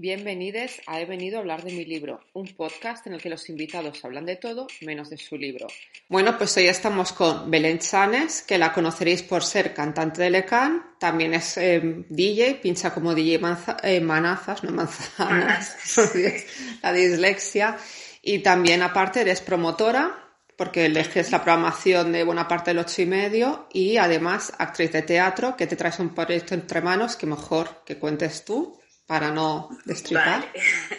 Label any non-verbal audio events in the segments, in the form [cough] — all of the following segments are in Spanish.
Bienvenidos a He venido a hablar de mi libro, un podcast en el que los invitados hablan de todo menos de su libro. Bueno, pues hoy estamos con Belén Chanes, que la conoceréis por ser cantante de Lecan, también es eh, DJ, pincha como DJ eh, manazas, no manzanas, [laughs] la dislexia, y también aparte eres promotora, porque eleges la programación de buena parte del ocho y medio, y además actriz de teatro, que te traes un proyecto entre manos que mejor que cuentes tú para no destripar.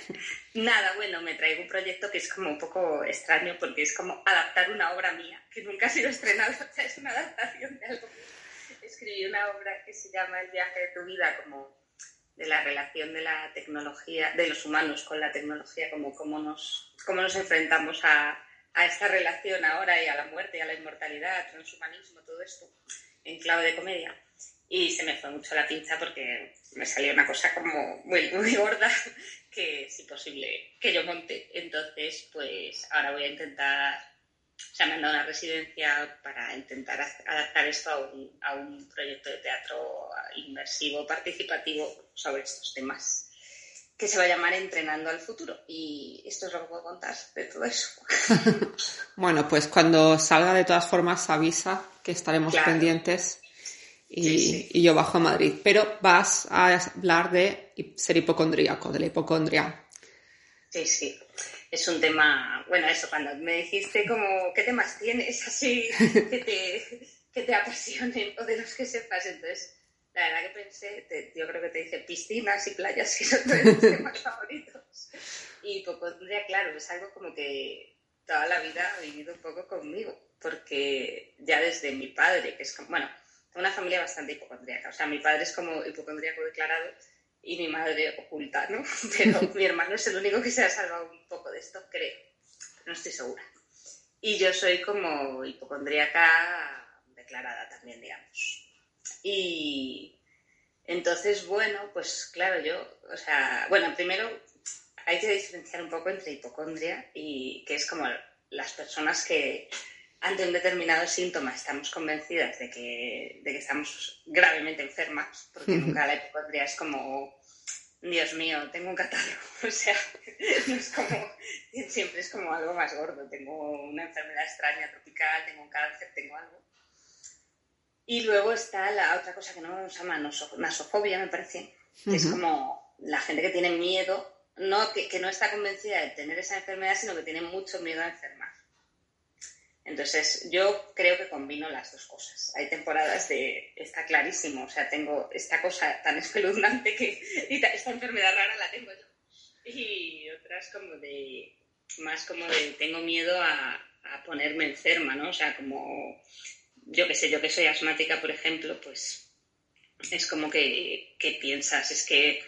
[laughs] Nada, bueno, me traigo un proyecto que es como un poco extraño porque es como adaptar una obra mía que nunca ha sido estrenada, [laughs] o sea, es una adaptación de algo. Escribí una obra que se llama El viaje de tu vida, como de la relación de la tecnología, de los humanos con la tecnología, como cómo nos, cómo nos enfrentamos a, a esta relación ahora y a la muerte, a la inmortalidad, al transhumanismo, todo esto, en clave de comedia y se me fue mucho la pinza porque me salió una cosa como muy, muy gorda [laughs] que es imposible que yo monte. Entonces, pues ahora voy a intentar, o sea, me han dado una residencia para intentar adaptar esto a un, a un proyecto de teatro inmersivo, participativo sobre estos temas que se va a llamar Entrenando al Futuro. Y esto es lo que puedo contar de todo eso. [laughs] bueno, pues cuando salga de todas formas avisa que estaremos pendientes y, yo bajo a Madrid. Pero vas a hablar de ser hipocondríaco, de la hipocondria. Sí, sí. Es un tema, bueno, eso, cuando me dijiste como, ¿qué temas tienes [laughs] así que te, que te apasionen o de los que sepas? Entonces, la verdad que pensé, yo creo que te dije piscinas y playas, que son mis temas favoritos. Y hipocondria, claro, es algo como que toda la vida ha vivido un poco conmigo, porque ya desde mi padre, que es como, bueno, una familia bastante hipocondríaca. O sea, mi padre es como hipocondríaco declarado y mi madre oculta, ¿no? [laughs] Pero [laughs] mi hermano es el único que se ha salvado un poco de esto, creo. No estoy segura. Y yo soy como hipocondríaca declarada también, digamos. Y entonces, bueno, pues claro, yo, o sea, bueno, primero hay que diferenciar un poco entre hipocondria y que es como las personas que ante un determinado síntoma estamos convencidas de que, de que estamos gravemente enfermas, porque [laughs] nunca la hipocondria es como, Dios mío, tengo un catarro. [laughs] O sea, no es como, siempre es como algo más gordo. Tengo una enfermedad extraña, tropical, tengo un cáncer, tengo algo. Y luego está la otra cosa que no se llama nasofobia, me parece, que es como la gente que tiene miedo, no, que, que no está convencida de tener esa enfermedad, sino que tiene mucho miedo a enfermar. Entonces, yo creo que combino las dos cosas. Hay temporadas de, está clarísimo, o sea, tengo esta cosa tan [laughs] espeluznante que esta enfermedad rara la tengo yo. Y otras como de, más como de, tengo miedo a, ponerme enferma, ¿no? O sea, como, yo que sé, yo que soy asmática, por ejemplo, pues es como que, que piensas, es que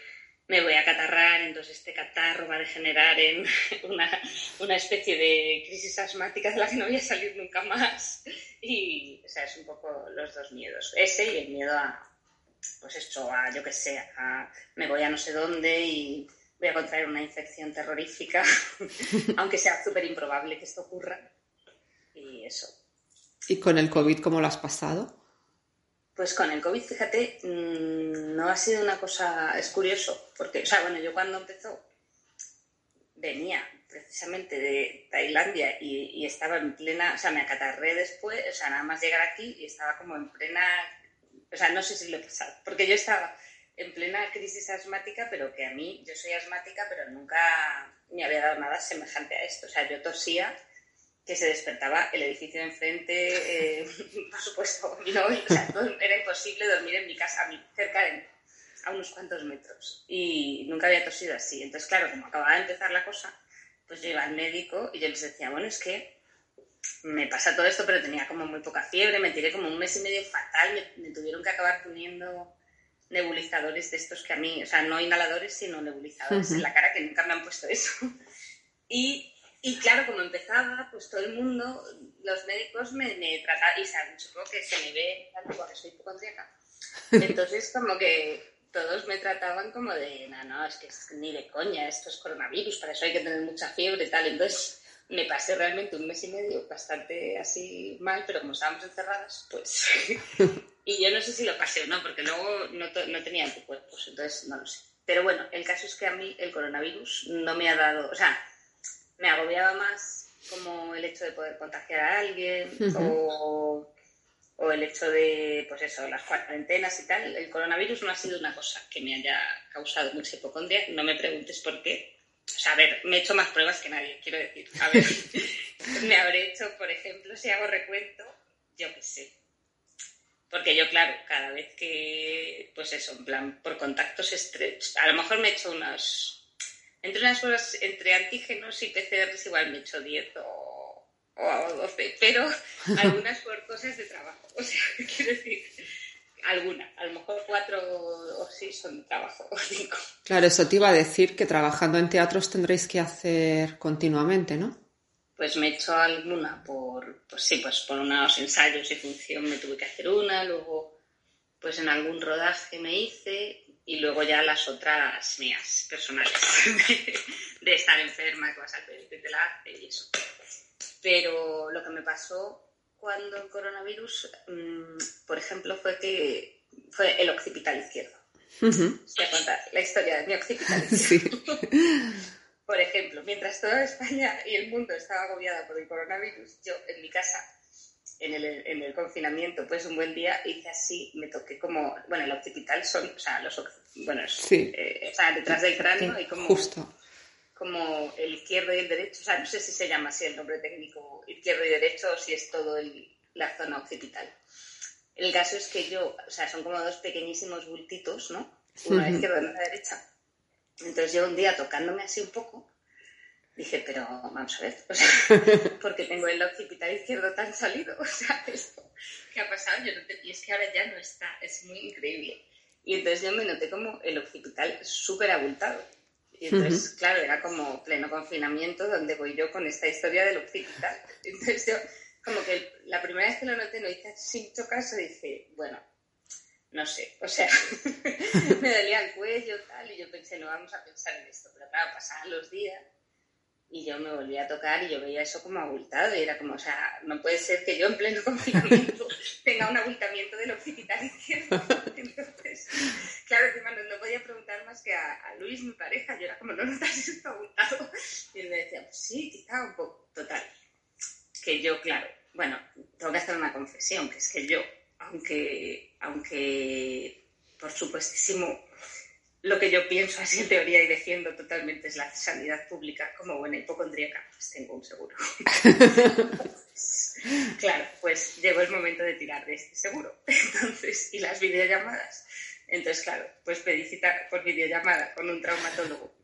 me voy a catarrar, entonces este catarro va a degenerar en [laughs] una, especie de crisis asmática de la que no voy a salir nunca más. Y, o sea, es un poco los dos miedos. Ese y el miedo a, pues esto, a, yo qué sé, a me voy a no sé dónde y voy a contraer una infección terrorífica, [laughs] aunque sea súper improbable que esto ocurra. Y eso. ¿Y con el COVID cómo lo has pasado? Pues con el COVID, fíjate, mm, no ha sido una cosa, es curioso, porque, o sea, bueno, yo cuando empezó venía precisamente de Tailandia y, estaba en plena, o sea, me acatarré después, o sea, nada más llegar aquí y estaba como en plena, o sea, no sé si lo he pasado, porque yo estaba en plena crisis asmática, pero que a mí, yo soy asmática, pero nunca me había dado nada semejante a esto, o sea, yo tosía que se despertaba el edificio de enfrente, eh, [laughs] por supuesto, [laughs] no, era imposible dormir en mi casa, cerca de a unos cuantos metros. Y nunca había tosido así. Entonces, claro, como acababa de empezar la cosa, pues yo iba al médico y yo les decía, bueno, es que me pasa todo esto, pero tenía como muy poca fiebre, me tiré como un mes y medio fatal, me, tuvieron que acabar poniendo nebulizadores de estos que a mí, o sea, no inhaladores, sino nebulizadores en la cara, que nunca me han puesto eso. [laughs] Y y claro, como empezaba, pues todo el mundo, los médicos me, me trataban, y saben, supongo que se me ve porque soy hipocondríaca. [laughs] Entonces, como que todos me trataban como de, no, no, es que ni de coña, esto es coronavirus, para eso hay que tener mucha fiebre y tal. Entonces, me pasé realmente un mes y medio bastante así mal, pero como estábamos encerradas, pues... [laughs] y yo no sé si lo pasé o no, porque luego no, no tenía anticuerpos, entonces no lo sé. Pero bueno, el caso es que a mí el coronavirus no me ha dado, o sea, me agobiaba más como el hecho de poder contagiar a alguien o, o, el hecho de, pues eso, las cuarentenas y tal. El coronavirus no ha sido una cosa que me haya causado mucha hipocondria. No me preguntes por qué. O sea, a ver, me he hecho más pruebas que nadie, quiero decir. A ver, [laughs] me habré hecho, por ejemplo, si hago recuento, yo qué sé. Porque yo, claro, cada vez que, pues eso, en plan, por contactos estrechos, a lo mejor me he hecho unas entre unas cosas, entre antígenos y PCRs igual me he hecho 10 o, o 12, pero [laughs] algunas por cosas de trabajo. O sea, [laughs] quiero decir, algunas, a lo mejor cuatro o seis son de trabajo o cinco. Claro, eso te iba a decir que trabajando en teatros tendréis que hacer continuamente, ¿no? Pues me he hecho alguna por, pues sí, pues por unos ensayos y función me tuve que hacer una, luego pues en algún rodaje me hice y luego ya las otras mías, personales, [laughs] de estar enferma, que vas al y te la hace y eso. Pero lo que me pasó cuando el coronavirus, mm, por ejemplo, fue que fue el occipital izquierdo. Voy a contar la historia de mi occipital [laughs] izquierdo. [laughs] por ejemplo, mientras toda España y el mundo estaba agobiada por el coronavirus, yo en mi casa en el, en el, confinamiento, pues un buen día hice así, me toqué como, bueno, el occipital son, o sea, los, bueno, eh, o sea, detrás del cráneo y como, Justo. Como el izquierdo y el derecho, o sea, no sé si se llama así el nombre técnico, izquierdo y derecho, o si es todo el, la zona occipital. El caso es que yo, o sea, son como dos pequeñísimos bultitos, ¿no? Una a la izquierda y una a la derecha. Entonces yo un día tocándome así un poco, Dije, pero vamos a ver, o sea, [laughs] porque tengo el occipital izquierdo tan salido, [laughs] o sea, esto, ¿qué ha pasado? Yo no te... Y es que ahora ya no está, es muy increíble. Y entonces yo me noté como el occipital súper abultado. Y entonces, claro, era como pleno confinamiento donde voy yo con esta historia del occipital. [laughs] Entonces yo, como que la primera vez que lo noté, no hice sin mucho caso, dije, bueno, no sé, o sea, [laughs] me dolía el cuello, tal, y yo pensé, no vamos a pensar en esto. Pero claro, pasaban los días y yo me volví a tocar y yo veía eso como abultado y era como, o sea, no puede ser que yo en pleno [laughs] confinamiento tenga un abultamiento del occipital izquierdo. Entonces, claro, que no, podía preguntar más que a, Luis, mi pareja, yo era como, ¿no notas esto abultado? Y él me decía, pues sí, quizá un poco, total. Que yo, claro, bueno, tengo que hacer una confesión, que es que yo, aunque, aunque por supuestísimo lo que yo pienso así en teoría y defiendo totalmente es la sanidad pública como buena hipocondríaca, pues tengo un seguro. [laughs] claro, pues llegó el momento de tirar de este seguro. [laughs] Entonces, y las videollamadas. Entonces, claro, pues pedí cita por videollamada con un traumatólogo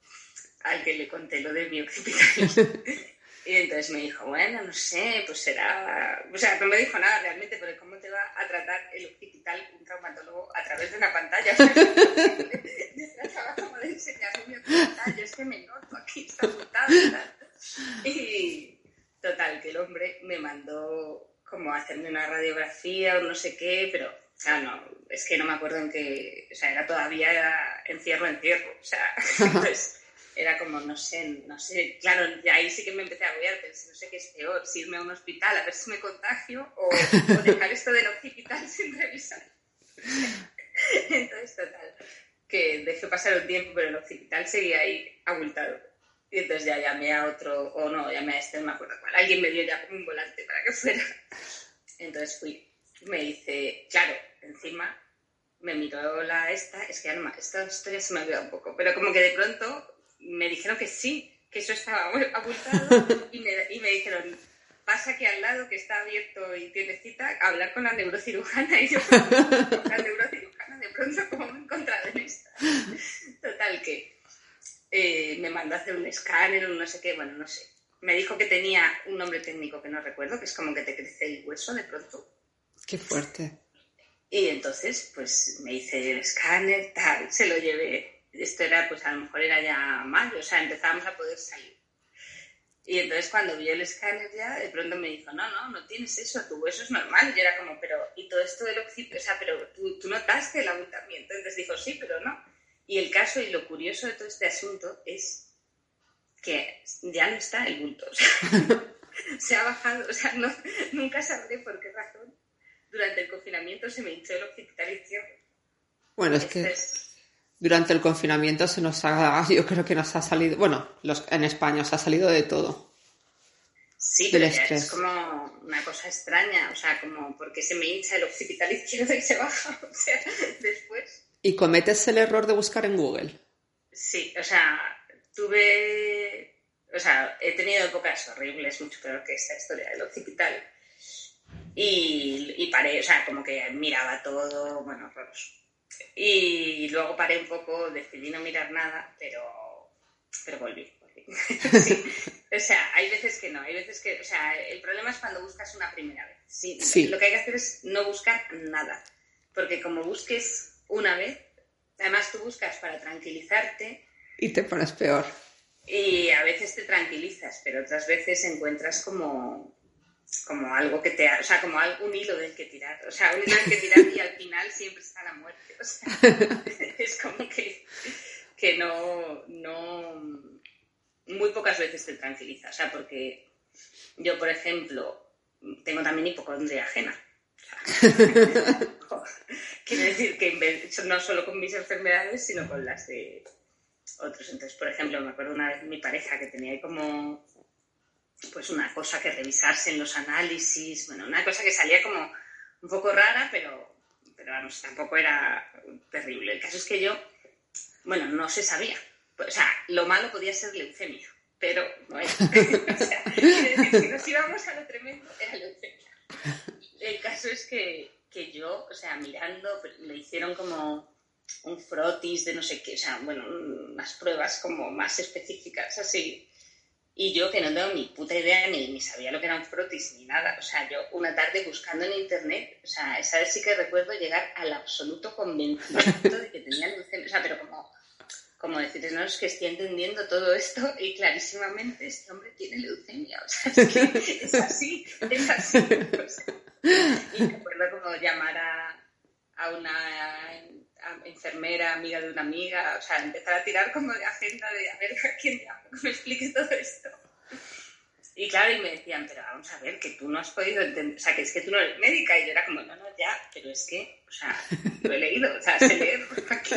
al que le conté lo de mi occipital. [laughs] Y entonces me dijo, bueno, no sé, pues será... O sea, no me dijo nada realmente, pero ¿cómo te va a tratar el occipital un traumatólogo a través de una pantalla? Como de enseñarme mi yo es que me noto aquí, está apuntado y tal. Y total, que el hombre me mandó como a hacerme una radiografía o no sé qué, pero, o sea, no, es que no me acuerdo en qué... O sea, era todavía encierro, encierro, o sea, [laughs] pues era como, no sé, no sé, claro, de ahí sí que me empecé a agobiar, pensé, no sé qué es peor, si irme a un hospital a ver si me contagio o, dejar esto del hospital [laughs] sin revisar. Entonces, total, que dejé pasar un tiempo, pero el hospital seguía ahí abultado. Y entonces ya llamé a otro, o no, llamé a este, no me acuerdo cuál, alguien me dio ya como un volante para que fuera. Entonces fui, me dice, claro, encima me miró la esta, es que ya esta historia se me olvidado un poco, pero como que de pronto me dijeron que sí, que eso estaba abultado [laughs] y me, y me dijeron, pasa que al lado que está abierto y tiene cita, hablar con la neurocirujana [laughs] y yo la neurocirujana de pronto como me he encontrado en esta. Total que eh, me mandó a hacer un escáner o no sé qué, bueno, no sé. Me dijo que tenía un nombre técnico que no recuerdo, que es como que te crece el hueso de pronto. Qué fuerte. Y entonces, pues me hice el escáner, tal, se lo llevé esto era, pues a lo mejor era ya mayo, o sea, empezábamos a poder salir. Y entonces cuando vi el escáner ya, de pronto me dijo, no, no, no tienes eso, tu hueso es normal. Y yo era como, pero, ¿y todo esto del occipital? O sea, pero ¿tú, tú notaste el abultamiento. Entonces dijo, sí, pero no. Y el caso y lo curioso de todo este asunto es que ya no está el bulto. [laughs] O sea, [laughs] se ha bajado, o sea, no, nunca sabré por qué razón durante el confinamiento se me hinchó el occipital izquierdo. Bueno, es que... Durante el confinamiento se nos ha, [laughs] yo creo que nos ha salido, bueno, los, en España nos ha salido de todo. Sí, pero es como una cosa extraña, o sea, como porque se me hincha el occipital [laughs] izquierdo y se baja, [laughs] o sea, después. ¿Y cometes el error de buscar en Google? Sí, o sea, tuve, o sea, he tenido épocas horribles, mucho peor que esta historia del occipital. Y, y paré, o sea, como que miraba todo, bueno, Y luego paré un poco, decidí no mirar nada, pero, pero volví. [laughs] [laughs] O sea, hay veces que no, hay veces que, o sea, el problema es cuando buscas una primera vez. Sí, Lo que hay que hacer es no buscar nada, porque como busques una vez, además tú buscas para tranquilizarte. Y te pones peor. Y a veces te tranquilizas, pero otras veces encuentras como, como algo que te, o sea, como un hilo del que tirar, o sea, un hilo del que tirar y al final siempre está la muerte, o sea, [laughs] es como que, que no, no, muy pocas veces te tranquiliza. O sea, porque yo, por ejemplo, tengo también hipocondria ajena. [laughs] Quiero decir que no solo con mis enfermedades, sino con las de otros. Entonces, por ejemplo, me acuerdo una vez mi pareja que tenía como pues una cosa que revisarse en los análisis, bueno, una cosa que salía como un poco rara, pero, pero vamos, tampoco era terrible. El caso es que yo, bueno, no se sabía o sea, lo malo podía ser leucemia, pero no [laughs] sea, si nos íbamos a lo tremendo, era leucemia. El caso es que, que yo, o sea, mirando, le hicieron como un frotis de no sé qué, o sea, bueno, unas pruebas como más específicas, así. Y yo que no tengo ni puta idea ni, ni sabía lo que era un frotis ni nada. O sea, yo una tarde buscando en internet, o sea, esa vez sí que recuerdo llegar al absoluto convencimiento de que tenía leucemia. O sea, pero como como decir, no, es que estoy entendiendo todo esto y clarísimamente este hombre tiene leucemia, o sea, es que es así, es así. y me acuerdo como llamar a una enfermera, amiga de una amiga, o sea, empezar a tirar como de agenda de a ver a quién me explique todo esto. Y claro, y me decían, pero vamos a ver, que tú no has podido entender, o sea, que es que tú no eres médica. Y yo era como, no, no, ya, pero es que, o sea, lo he leído, o sea, se lee [laughs] aquí.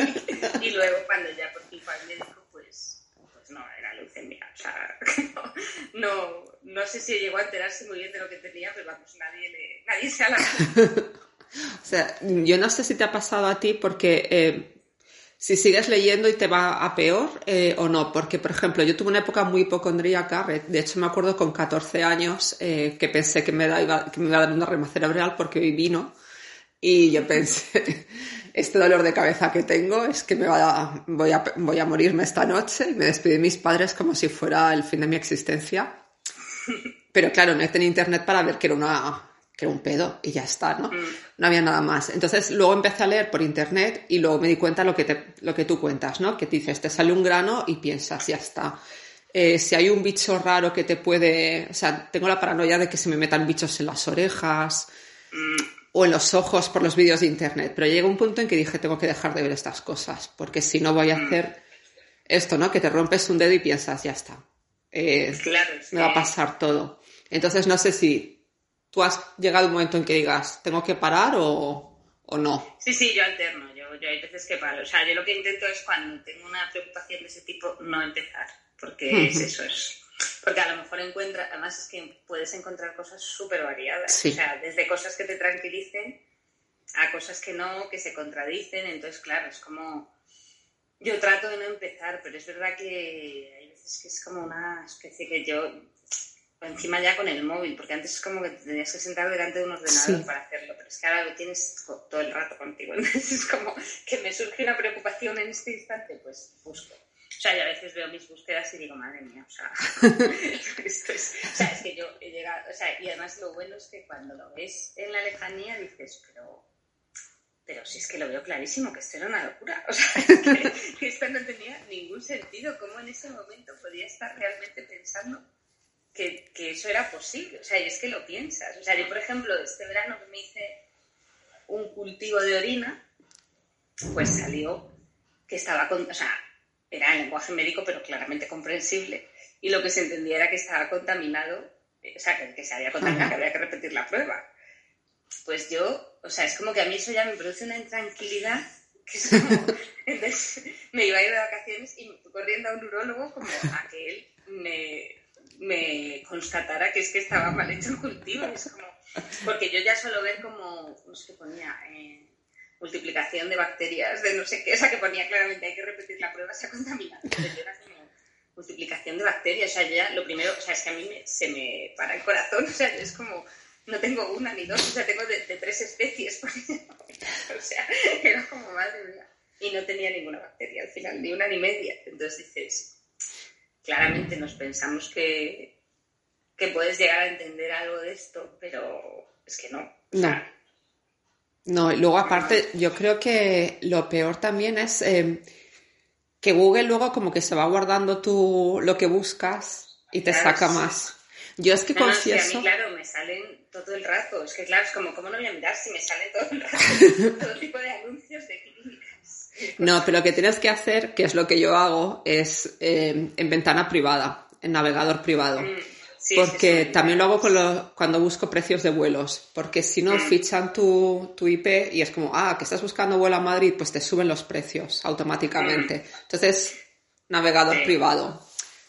Y luego cuando ya por fin fue al médico, pues, pues no, era leucemia. O sea, [laughs] no, no, sé si llegó a enterarse muy bien de lo que tenía, pero vamos, nadie, le, nadie se ha [laughs] O sea, yo no sé si te ha pasado a ti porque eh, si sigues leyendo y te va a peor eh, o no. Porque, por ejemplo, yo tuve una época muy hipocondríaca. De hecho, me acuerdo con 14 años eh, que pensé que me, iba, que me iba a dar una rema cerebral porque hoy vino. Y yo pensé, [laughs] este dolor de cabeza que tengo es que me va voy, a, voy a morirme esta noche. Y me despedí de mis padres como si fuera el fin de mi existencia. Pero claro, no tenía internet para ver que era una que era un pedo y ya está, ¿no? Mm. No había nada más. Entonces luego empecé a leer por internet y luego me di cuenta lo que, te, lo que tú cuentas, ¿no? Que dices, te sale un grano y piensas, ya está. Eh, si hay un bicho raro que te puede, o sea, tengo la paranoia de que se me metan bichos en las orejas mm. o en los ojos por los vídeos de internet, pero llega un punto en que dije, tengo que dejar de ver estas cosas, porque si no voy a mm. hacer esto, ¿no? Que te rompes un dedo y piensas, ya está. Eh, me va a pasar todo. Entonces no sé si ¿Tú has llegado un momento en que digas, tengo que parar o, o no? Sí, sí, yo alterno. Yo, yo, hay veces que paro. O sea, yo lo que intento es cuando tengo una preocupación de ese tipo, no empezar. Porque es eso, es. Porque a lo mejor encuentras, además es que puedes encontrar cosas súper variadas. O sea, desde cosas que te tranquilicen a cosas que no, que se contradicen. Entonces, claro, es como. Yo trato de no empezar, pero es verdad que hay veces que es como una especie que yo encima ya con el móvil, porque antes es como que te tenías que sentar delante de un ordenador para hacerlo, pero es que ahora lo tienes todo el rato contigo. [laughs] Entonces es como que me surge una preocupación en este instante, pues busco. O sea, yo a veces veo mis búsquedas y digo, madre mía, o sea, [laughs] esto es, o sea, es que yo he llegado, o sea, y además lo bueno es que cuando lo ves en la lejanía dices, pero, pero si es que lo veo clarísimo, que esto era una locura, [laughs] o sea, que, que esto no tenía ningún sentido, cómo en ese momento podía estar realmente pensando que, que, eso era posible. O sea, y es que lo piensas. O sea, yo, por ejemplo, este verano que me hice un cultivo de orina, pues salió que estaba con, o sea, era en lenguaje médico, pero claramente comprensible. Y lo que se entendía era que estaba contaminado, o sea, que, que se había contaminado, que había que repetir la prueba. Pues yo, o sea, es como que a mí eso ya me produce una intranquilidad que es como, [laughs] Entonces me iba a ir de vacaciones y me fui corriendo a un urólogo como a que él me, me constatara que es que estaba mal hecho el cultivo. Es como, porque yo ya suelo ver como, no sé qué ponía, eh, multiplicación de bacterias, de no sé qué, o sea, que ponía claramente hay que repetir la prueba, se ha contaminado. multiplicación de bacterias, o sea, ya lo primero, o sea, es que a mí se me para el corazón, [laughs] o sea, es como, no tengo una ni dos, o sea, tengo de, tres especies, [laughs] o sea, era como madre mía. Y no tenía ninguna bacteria al final, ni una ni media. Entonces dices, claramente nos pensamos que, que puedes llegar a entender algo de esto, pero es que no. No. No, y luego aparte, yo creo que lo peor también es eh, que Google luego como que se va guardando tú lo que buscas y te saca más. Yo es que confieso... a mí, claro, me salen todo el rato. Es que, claro, es como, ¿cómo no voy a mirar si me salen todo el rato [laughs] todo tipo de anuncios de clínicas? No, pero lo que tienes que hacer, que es lo que yo hago, es eh, en ventana privada, en navegador privado. Mm porque también lo hago con cuando busco precios de vuelos, porque si no mm. fichan tu, tu, IP y es como, ah, que estás buscando vuelo a Madrid, pues te suben los precios automáticamente. Mm. Entonces, navegador privado.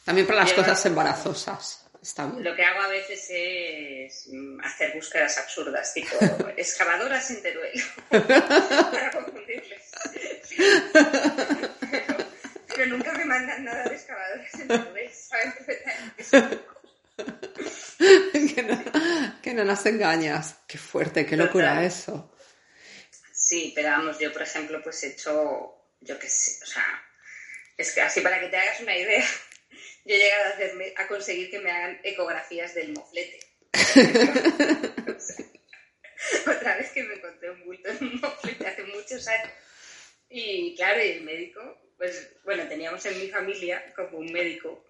También para las cosas embarazosas. Está bien. Lo que hago a veces es mm, hacer búsquedas absurdas, tipo [laughs] excavadoras en Teruel, [laughs] para confundirles. Pero, nunca me mandan nada de excavadoras en Teruel, saben que, no, nos engañas. Qué fuerte, qué locura eso. Sí, pero vamos, yo por ejemplo, pues he hecho, yo qué sé, o sea, es que así para que te hagas una idea, [laughs] yo he llegado a, hacerme, a conseguir que me hagan ecografías del moflete. [laughs] otra vez que me encontré un bulto en un moflete hace muchos años. Y claro, y el médico, pues bueno, teníamos en mi familia como un médico,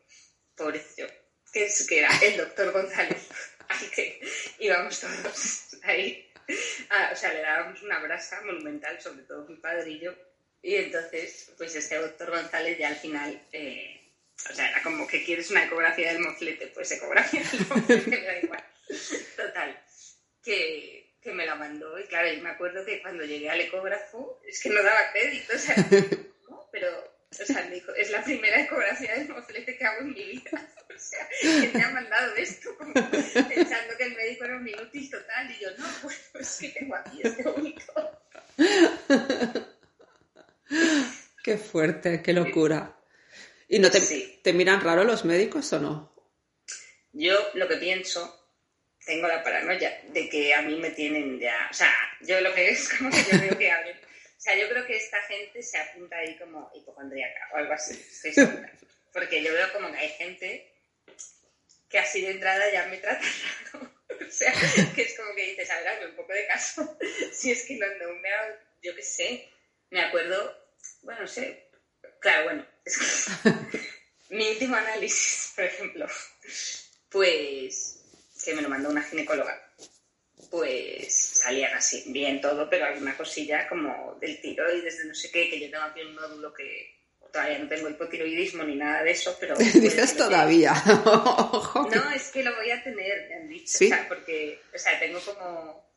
pobrecito, que, es, que era el doctor González, [laughs] al que íbamos todos ahí. Ah, o sea, le dábamos una brasa monumental, sobre todo mi padre y yo. Y entonces, pues este doctor González ya al final, eh, o sea, era como que quieres una ecografía del moflete, pues ecografía del moflete, [laughs] me da igual. Total, que, que me la mandó. Y claro, yo me acuerdo que cuando llegué al ecógrafo, es que no daba crédito, o sea, [laughs] ¿no? pero o sea, me dijo, es la primera ecografía del moflete que hago en mi vida. [laughs] O sea, que me ha mandado esto, pensando que el médico era un inútil total. Y yo, no, pues, pues que tengo aquí este único. Qué fuerte, qué locura. ¿Y no te, te miran raro los médicos o no? Yo lo que pienso, tengo la paranoia de que a mí me tienen ya. O sea, yo lo que es [laughs] como que yo veo que abren o sea, yo creo que esta gente se apunta ahí como hipocondríaca o algo así, Porque yo veo como que hay gente que así de entrada ya me trata raro. [laughs] O sea, que es como que dices, a ver, hazme un poco de caso. [laughs] Si es que cuando me yo qué sé, me acuerdo, bueno, no sé, claro, bueno, [laughs] mi último análisis, por ejemplo, pues que me lo mandó una ginecóloga pues salían así, bien todo, pero alguna cosilla como del tiroides, de no sé qué, que yo tengo aquí un nódulo que todavía no tengo hipotiroidismo ni nada de eso, pero... [laughs] Dices todavía. [laughs] no, es que lo voy a tener, me han dicho, o sea, porque, o sea, tengo como...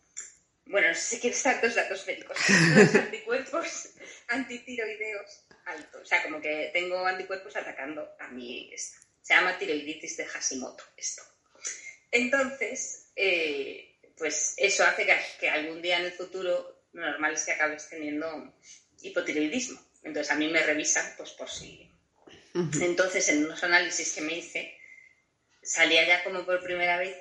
Bueno, no sé si quieres dar dos datos médicos. Los [laughs] anticuerpos antitiroideos altos. O sea, como que tengo anticuerpos atacando a mí. Esta. Se llama tiroiditis de Hashimoto, esto. Entonces, eh, pues eso hace que, algún día en el futuro lo normal es que acabes teniendo hipotiroidismo. Entonces a mí me revisan pues por si... Entonces en unos análisis que me hice salía ya como por primera vez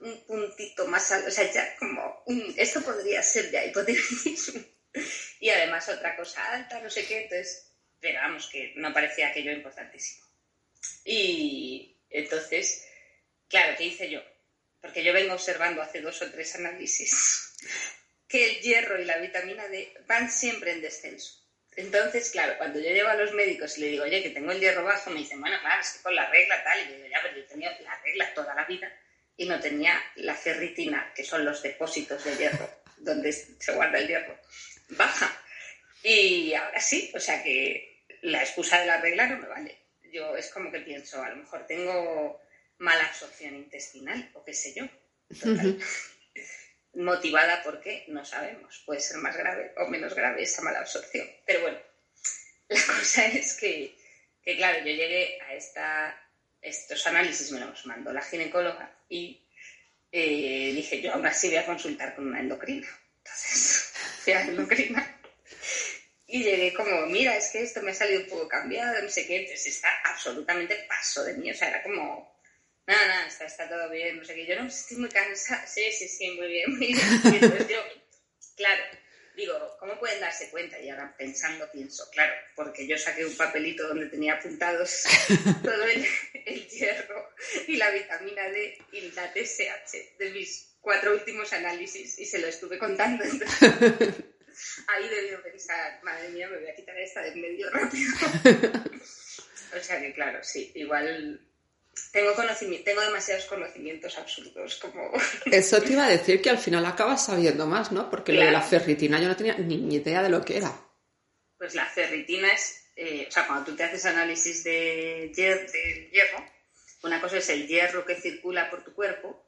un puntito más alto, o sea, ya como, esto podría ser ya hipotiroidismo. [laughs] y además otra cosa alta, no sé qué, entonces, pero vamos, que no parecía aquello importantísimo. Y entonces, claro, ¿qué hice yo? porque yo vengo observando hace dos o tres análisis, [laughs] que el hierro y la vitamina D van siempre en descenso. Entonces, claro, cuando yo llevo a los médicos y le digo, oye, que tengo el hierro bajo, me dicen, bueno, claro, es que con la regla tal, y yo digo, ya, pero yo tenía la regla toda la vida y no tenía la ferritina, que son los depósitos de hierro, donde se guarda el hierro, baja. Y ahora sí, o sea que la excusa de la regla no me vale. Yo es como que pienso, a lo mejor tengo mala absorción intestinal o qué sé yo. [laughs] Motivada porque no sabemos, puede ser más grave o menos grave esa mala absorción. Pero bueno, [laughs] la cosa es que, que, claro, yo llegué a esta, estos análisis, me los mandó la ginecóloga y eh, dije, yo aún así voy a consultar con una endocrina. Entonces, [laughs] fui a la endocrina. Y llegué como, mira, es que esto me ha salido un poco cambiado, no sé qué, entonces está absolutamente paso de mí, o sea, era como, nada, nada, está, está todo bien, no sé qué, yo no estoy muy cansada, sí, sí, sí, muy bien, muy bien, entonces yo, claro, digo, ¿cómo pueden darse cuenta? Y ahora pensando pienso, claro, porque yo saqué un papelito donde tenía apuntados [laughs] todo el, el hierro y la vitamina D y la TSH de mis cuatro últimos análisis y se lo estuve contando. Entonces, [laughs] ahí debió pensar, madre mía, me voy a quitar esta de medio rápido. [laughs] o sea que claro, sí, igual tengo, conocimiento, tengo demasiados conocimientos absurdos. Como... [laughs] Eso te iba a decir que al final acabas sabiendo más, ¿no? Porque lo de la ferritina yo no tenía ni idea de lo que era. Pues la ferritina es, eh, o sea, cuando tú te haces análisis de, hier de hierro, una cosa es el hierro que circula por tu cuerpo,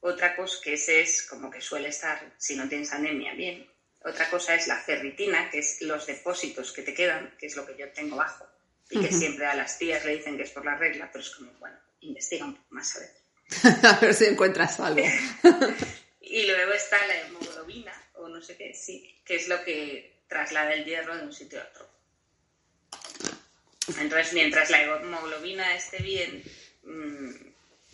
otra cosa que ese es como que suele estar, si no tienes anemia, bien. Otra cosa es la ferritina, que es los depósitos que te quedan, que es lo que yo tengo bajo y que siempre a las tías le dicen que es por la regla, pero es como, bueno, investiga un poco más a ver. [laughs] a ver si encuentras algo. [laughs] y luego está la hemoglobina, o no sé qué, sí, que es lo que traslada el hierro de un sitio a otro. Entonces, mientras la hemoglobina esté bien, mmm,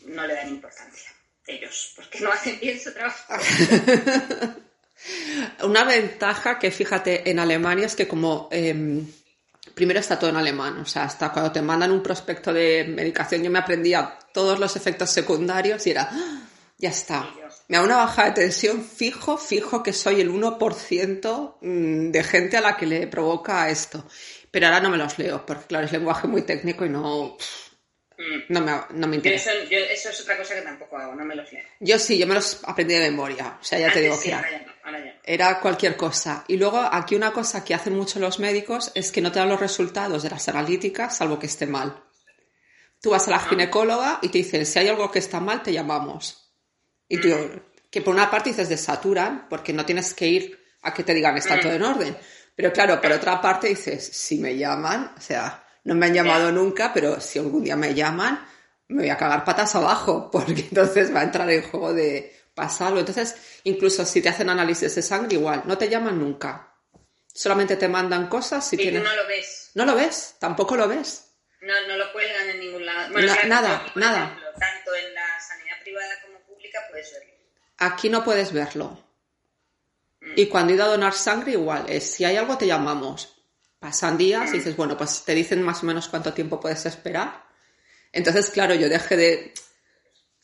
no le dan importancia ellos, porque no hacen bien su trabajo. [laughs] Una ventaja que fíjate en Alemania es que como eh, primero está todo en alemán, o sea, hasta cuando te mandan un prospecto de medicación yo me aprendía todos los efectos secundarios y era, ¡Ah! ya está. Me da una baja de tensión fijo, fijo que soy el 1% mm, de gente a la que le provoca esto. Pero ahora no me los leo, porque claro, es lenguaje muy técnico y no... Mm. No me, no me interesa. Eso, yo, eso, es otra cosa que tampoco hago, no me los leo. Yo sí, yo me los aprendí de memoria. O sea, ya te digo que era, era, cualquier cosa. Y luego aquí una cosa que hacen mucho los médicos es que no te dan los resultados de las analíticas salvo que esté mal. Tú vas a la ah. ginecóloga y te dicen, si hay algo que está mal, te llamamos. Y tú, que por una parte dices, desaturan, porque no tienes que ir a que te digan, está todo en orden. Pero claro, por otra parte dices, si me llaman, o sea, no me han llamado nunca, pero si algún día me llaman, me voy a cagar patas abajo, [laughs] porque entonces va a entrar en juego de pasarlo. Entonces, incluso si te hacen análisis de sangre, igual, no te llaman nunca. Solamente te mandan cosas si y tienes... tú no lo ves. No lo ves, tampoco lo ves. No, no lo cuelgan en ningún lado. nada, nada. tanto en la sanidad privada como pública puedes verlo. Aquí no puedes verlo. Mm. Y cuando he ido a donar sangre, igual, es si hay algo te llamamos pasan días y dices, bueno, pues te dicen más o menos cuánto tiempo puedes esperar. Entonces, claro, yo dejé de...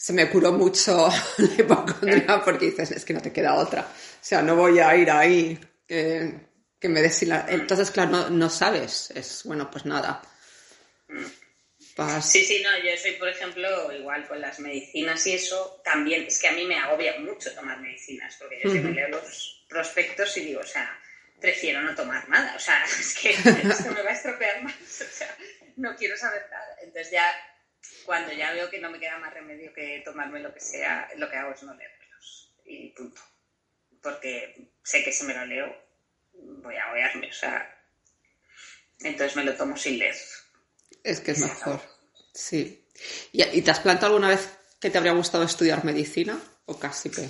Se me curó mucho [laughs] la hipocondria porque dices, es que no te queda otra. O sea, no voy a ir ahí que, que me des... Entonces, claro, no, no, sabes. Es, bueno, pues nada. Sí, sí, no, yo soy, por ejemplo, igual con las medicinas y eso, también es que a mí me agobia mucho tomar medicinas, porque yo me leo los prospectos y digo, o sea, prefiero no tomar nada. O sea, [laughs] es que [laughs] esto me va a estropear más. O sea, no quiero saber nada. Entonces ya, cuando ya veo que no me queda más remedio que tomarme lo que sea, lo que hago es no leérmelos. Y punto. Porque sé que si me lo leo, voy a agobiarme. O sea, entonces me lo tomo sin leer. Es que es mejor. Sí. ¿Y, te has planteado alguna vez que te habría gustado estudiar medicina? ¿O casi que...?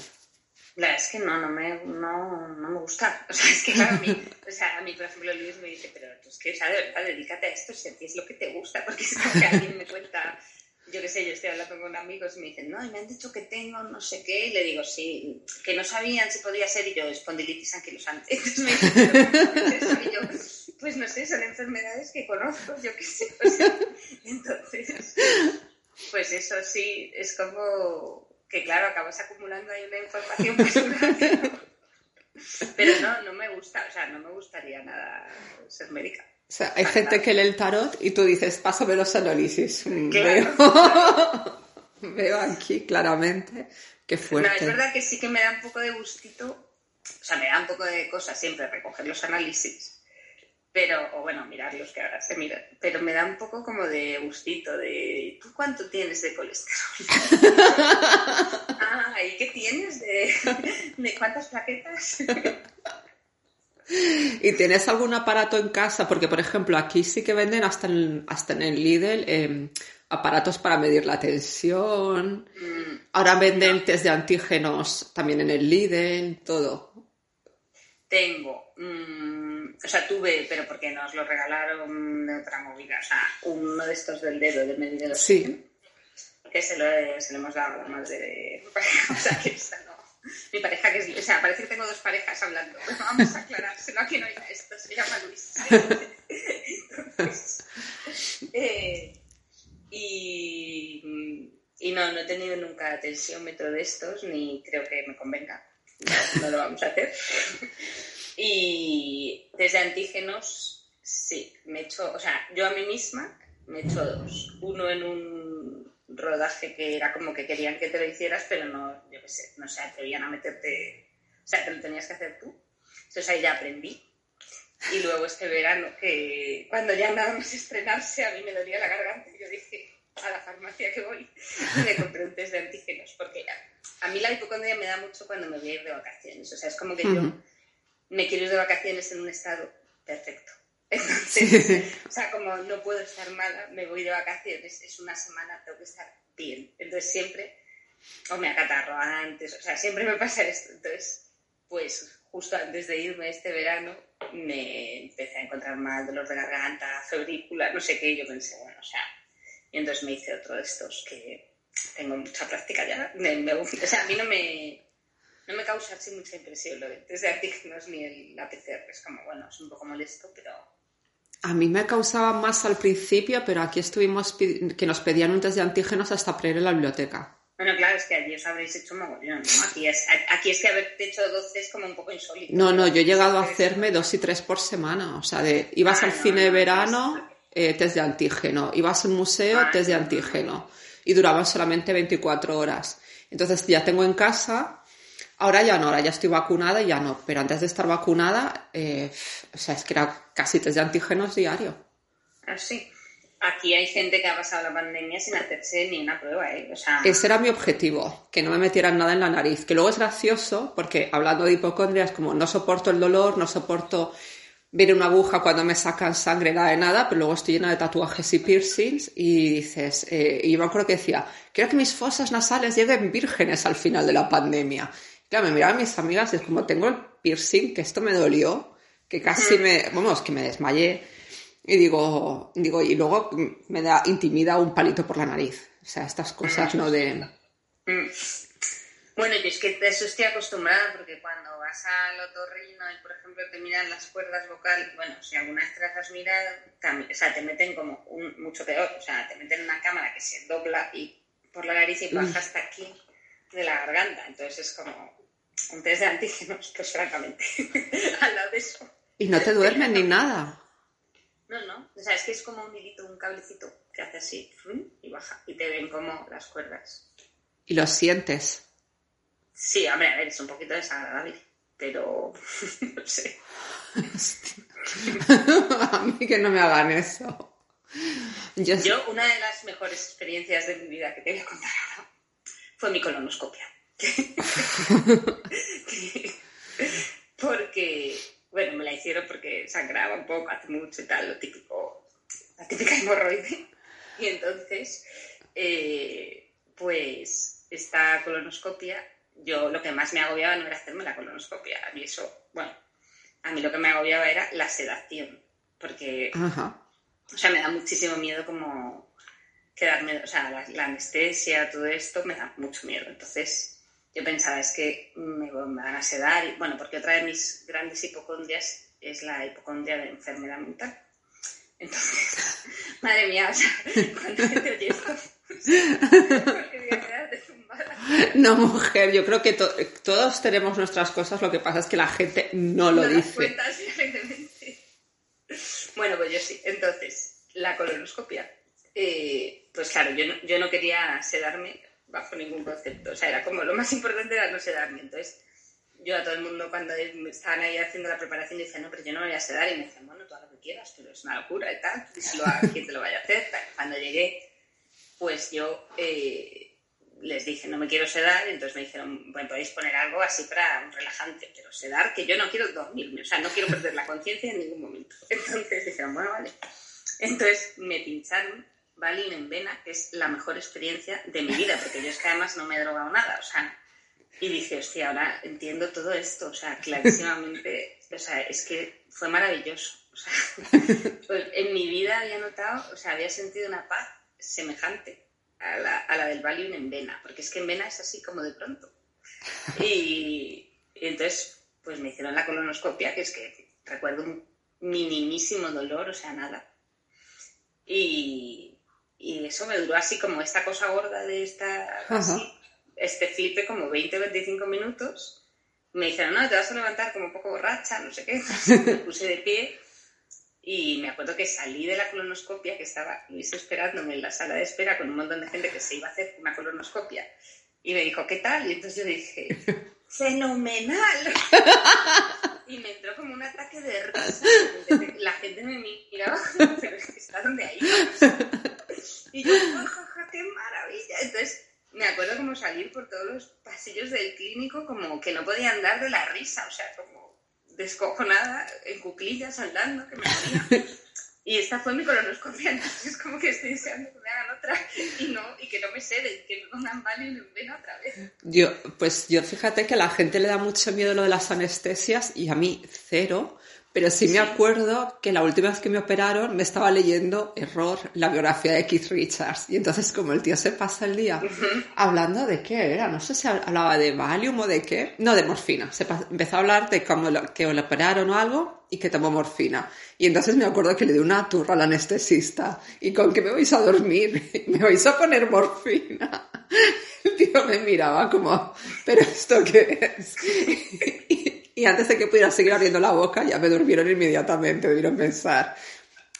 La es que no, no me, no, no me gusta. [laughs] O sea, es que a mí, o sea, a mí, por ejemplo, Luis me dice, pero es que, o sea, de verdad, dedícate a esto si a ti es lo que te gusta, [laughs] porque es como que alguien me cuenta, yo qué sé, yo estoy hablando con amigos y me dicen, no, y me han dicho que tengo no sé qué, y le digo, sí, que no sabían si podía ser, y yo, espondilitis anquilosante. [laughs] Entonces me dicen, y yo, pues no sé, son enfermedades que conozco, yo qué sé. O sea, entonces, pues eso sí, es como que claro, acabas acumulando ahí una información [laughs] personal. Pero no, no me gusta, o sea, no me gustaría nada ser médica. O sea, hay gente que lee el tarot y tú dices, pásame los análisis. [laughs] Veo, [laughs] veo aquí claramente qué fuerte. No, es verdad que sí que me da un poco de gustito, o sea, me da un poco de cosa siempre recoger los análisis pero, o bueno, mirarlos que ahora se miran, pero me da un poco como de gustito, de ¿tú cuánto tienes de colesterol? [laughs] ah, ¿y qué tienes de, de cuántas plaquetas? ¿Y tienes algún aparato en casa? Porque, por ejemplo, aquí sí que venden hasta en, hasta en el Lidl em, aparatos para medir la tensión. Mm, Ahora venden test de antígenos también en el Lidl, todo. tengo, mm, o sea, tuve, pero porque nos lo regalaron de otra movida, o sea, uno de estos del dedo, de medir el Sí. que se lo, se lo hemos dado a la madre de mi pareja, o sea, que esta no. Mi pareja que es, o sea, parece que tengo dos parejas hablando, pero [laughs] vamos a aclarárselo, aquí no hay esto, se llama Luis. [laughs] Entonces, eh, y, y no, no he tenido nunca tensiómetro de estos, ni creo que me convenga, no, lo vamos a hacer. Y desde antígenos, sí, me he hecho, o sea, yo a mí misma me he hecho dos. Uno en un rodaje que era como que querían que te lo hicieras, pero no, yo qué sé, no se atrevían a meterte, o sea, te lo tenías que hacer tú. Entonces ahí ya aprendí. Y luego este verano, que cuando ya nada más estrenarse, a mí me dolía la garganta, y yo dije a la farmacia que voy y [laughs] me compré un test de antígenos, porque a, a mí la hipocondria me da mucho cuando me voy a ir de vacaciones. O sea, es como que yo me quiero ir de vacaciones en un estado perfecto. [laughs] Entonces, o sea, como no puedo estar mala, me voy de vacaciones, es una semana, tengo que estar bien. Entonces siempre, o me acatarro antes, o sea, siempre me pasa esto. Entonces, pues justo antes de irme este verano, me empecé a encontrar mal, dolor de garganta, febrícula, no sé qué, y yo pensé, bueno, o sea, y entonces me hice otro de estos que tengo mucha práctica ya. Me- me- o sea, a mí no me, no me causa así mucha impresión lo de test de antígenos ni el, la PCR. Es como, bueno, es un poco molesto, pero A mí me causaba más al principio, pero aquí estuvimos que nos pedían un test de antígenos hasta para ir a la biblioteca. bueno, claro, es que allí os habréis hecho mogollón, ¿no? Aquí es, aquí es que haberte hecho 12 es como un poco insólito. No, no, yo he llegado a hacerme dos y tres por semana. O sea, de ibas Ah, al no, cine de no, verano, eh, test de antígeno. Ibas al museo, Ah, test de no, no, antígeno. Y duraban solamente 24 horas. Entonces ya tengo en casa. Ahora ya no, ahora ya estoy vacunada y ya no. Pero antes de estar vacunada, eh, o sea, es que era casi test de antígenos diario. Así. Aquí hay gente que ha pasado la pandemia sin hacerse ni una prueba, ¿eh? O sea, Ese era mi objetivo, que no me metieran nada en la nariz. Que luego es gracioso, porque hablando de hipocondria es como no soporto el dolor, no soporto ver una aguja cuando me sacan sangre, nada de nada, pero luego estoy llena de tatuajes y piercings y dices, eh, y yo me acuerdo que decía, quiero que mis fosas nasales lleguen vírgenes al final de la pandemia. Claro, me miraban mis amigas y es como, tengo el piercing, que esto me dolió, que casi me, vamos, que me desmayé. Y digo, digo, y luego me da intimida un palito por la nariz. O sea, estas cosas, ¿no? De... Bueno, yo es que de eso estoy acostumbrada porque cuando vas al otorrino y, por ejemplo, te miran las cuerdas vocales, bueno, si alguna vez te las has mirado, también, o sea, te meten como un, mucho peor, o sea, te meten una cámara que se dobla y por la nariz y baja hasta aquí de la garganta. Entonces es como un test de antígenos, pues [laughs] francamente, [laughs] al lado de eso. Y no te duermen ni nada. No, no, o sea, es que es como un hilito, un cablecito que hace así y baja y te ven como las cuerdas. Y lo sientes. Sí, hombre, a ver, es un poquito desagradable, pero [laughs] no sé. [laughs] A mí que no me hagan eso. Yo, Yo, una de las mejores experiencias de mi vida que te voy a contar ahora fue mi colonoscopia. [laughs] porque, bueno, me la hicieron porque sangraba un poco hace mucho y tal, lo típico, la típica hemorroide. Y entonces, eh, pues, esta colonoscopia, yo lo que más me agobiaba no era hacerme la colonoscopia. A mí eso, bueno, a mí lo que me agobiaba era la sedación. Porque Ajá. o sea, me da muchísimo miedo como quedarme, o sea, la, la anestesia, todo esto me da mucho miedo. Entonces, yo pensaba, es que me, me van a sedar. Y, bueno, porque otra de mis grandes hipocondrias es la hipocondria de enfermedad mental. Entonces, [laughs] madre mía, o sea, cuando te oye esto, porque voy a quedarte tumbada. No, mujer, yo creo que to- todos tenemos nuestras cosas, lo que pasa es que la gente no lo No dice. cuenta así alegremente. Bueno, pues yo sí. Entonces, la colonoscopia. eh, pues claro, yo no, yo no quería sedarme bajo ningún concepto. O sea, era como lo más importante era no sedarme. Entonces, yo a todo el mundo cuando estaban ahí haciendo la preparación decía, no, pero yo no me voy a sedar. Y me decían, bueno, tú haz lo que quieras, pero es una locura y tal. Díselo a quien te lo vaya a hacer. Cuando llegué, pues yo eh, les dije, no me quiero sedar, entonces me dijeron, bueno, podéis poner algo así para un relajante, pero sedar, que yo no quiero dormirme, o sea, no quiero perder la conciencia en ningún momento. [laughs] Entonces dijeron, bueno, vale. Entonces me pincharon Valium en vena, que es la mejor experiencia de mi vida, porque yo es que además no me he drogado nada, o sea, y dije, hostia, ahora entiendo todo esto, o sea, clarísimamente, o sea, es que fue maravilloso. O sea, [laughs] pues en mi vida había notado, o sea, había sentido una paz semejante a la, a la del Valium en vena, porque es que en vena es así como de pronto. Y, y entonces, pues me hicieron la colonoscopia, que es que recuerdo un minimísimo dolor, o sea, nada. Y, y eso me duró así como esta cosa gorda de esta, así, este flipe como 20 o 25 minutos. Me dijeron, no, te vas a levantar como un poco borracha, no sé qué. Entonces [laughs] me puse de pie y me acuerdo que salí de la colonoscopia, que estaba Luis esperándome en la sala de espera con un montón de gente que se iba a hacer una colonoscopia. Y me dijo, ¿qué tal? Y entonces yo dije, [laughs] ¡fenomenal! y me entró como un ataque de risa. La gente me miraba, [laughs] pero es que está donde ahí. Y yo, jaja, qué maravilla. Entonces me acuerdo como salir por todos los pasillos del clínico como que no podía andar de la risa, o sea, como descojonada, en cuclillas andando, que me moría. Y esta fue mi colonoscopia, entonces como que estoy deseando que me hagan otra y, no, y que no me seden, que me pongan mal y me ven otra vez. Yo, pues yo fíjate que a la gente le da mucho miedo lo de las anestesias y a mí cero, pero sí, me acuerdo que la última vez que me operaron me estaba leyendo, error, la biografía de Keith Richards. Y entonces como el tío se pasa el día hablando de qué era, no sé si hablaba de Valium o de qué, no, de morfina. Se empezó a hablar de cómo lo, que le operaron o algo y que tomó morfina. Y entonces me acuerdo que le di una turra al anestesista. ¿Y con qué me vais a dormir? [laughs] ¿Me vais a poner morfina? [laughs] El tío me miraba como, ¿pero esto qué es? [laughs] y antes de que pudiera seguir abriendo la boca ya me durmieron inmediatamente, debieron pensar.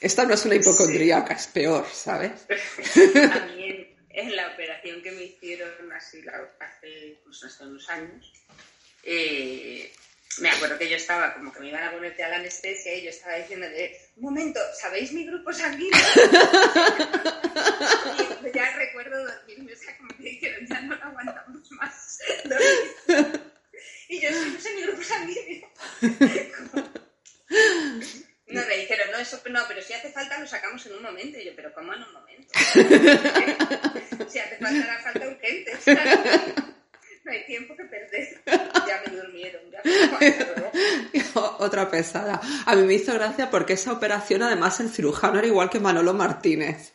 Esta no es una hipocondríaca, es peor, ¿sabes? [laughs] A mí en, la operación que me hicieron así hace, pues, hace unos años, eh, me acuerdo que yo estaba como que me iban a ponerte a la anestesia y yo estaba diciendo un momento, ¿sabéis mi grupo sanguíneo? [laughs] y ya recuerdo dormirme, o sea, como que dijeron, ya no lo aguantamos más. [laughs] Y yo, no sé mi grupo sanguíneo. No, me dijeron, no, eso no, pero si hace falta lo sacamos en un momento. Y yo, pero ¿cómo en un momento? [laughs] si hace falta, la falta urgente. [laughs] No hay tiempo que perder. Ya me durmieron, ya me [laughs] Otra pesada. A mí me hizo gracia porque esa operación, además, el cirujano era igual que Manolo Martínez.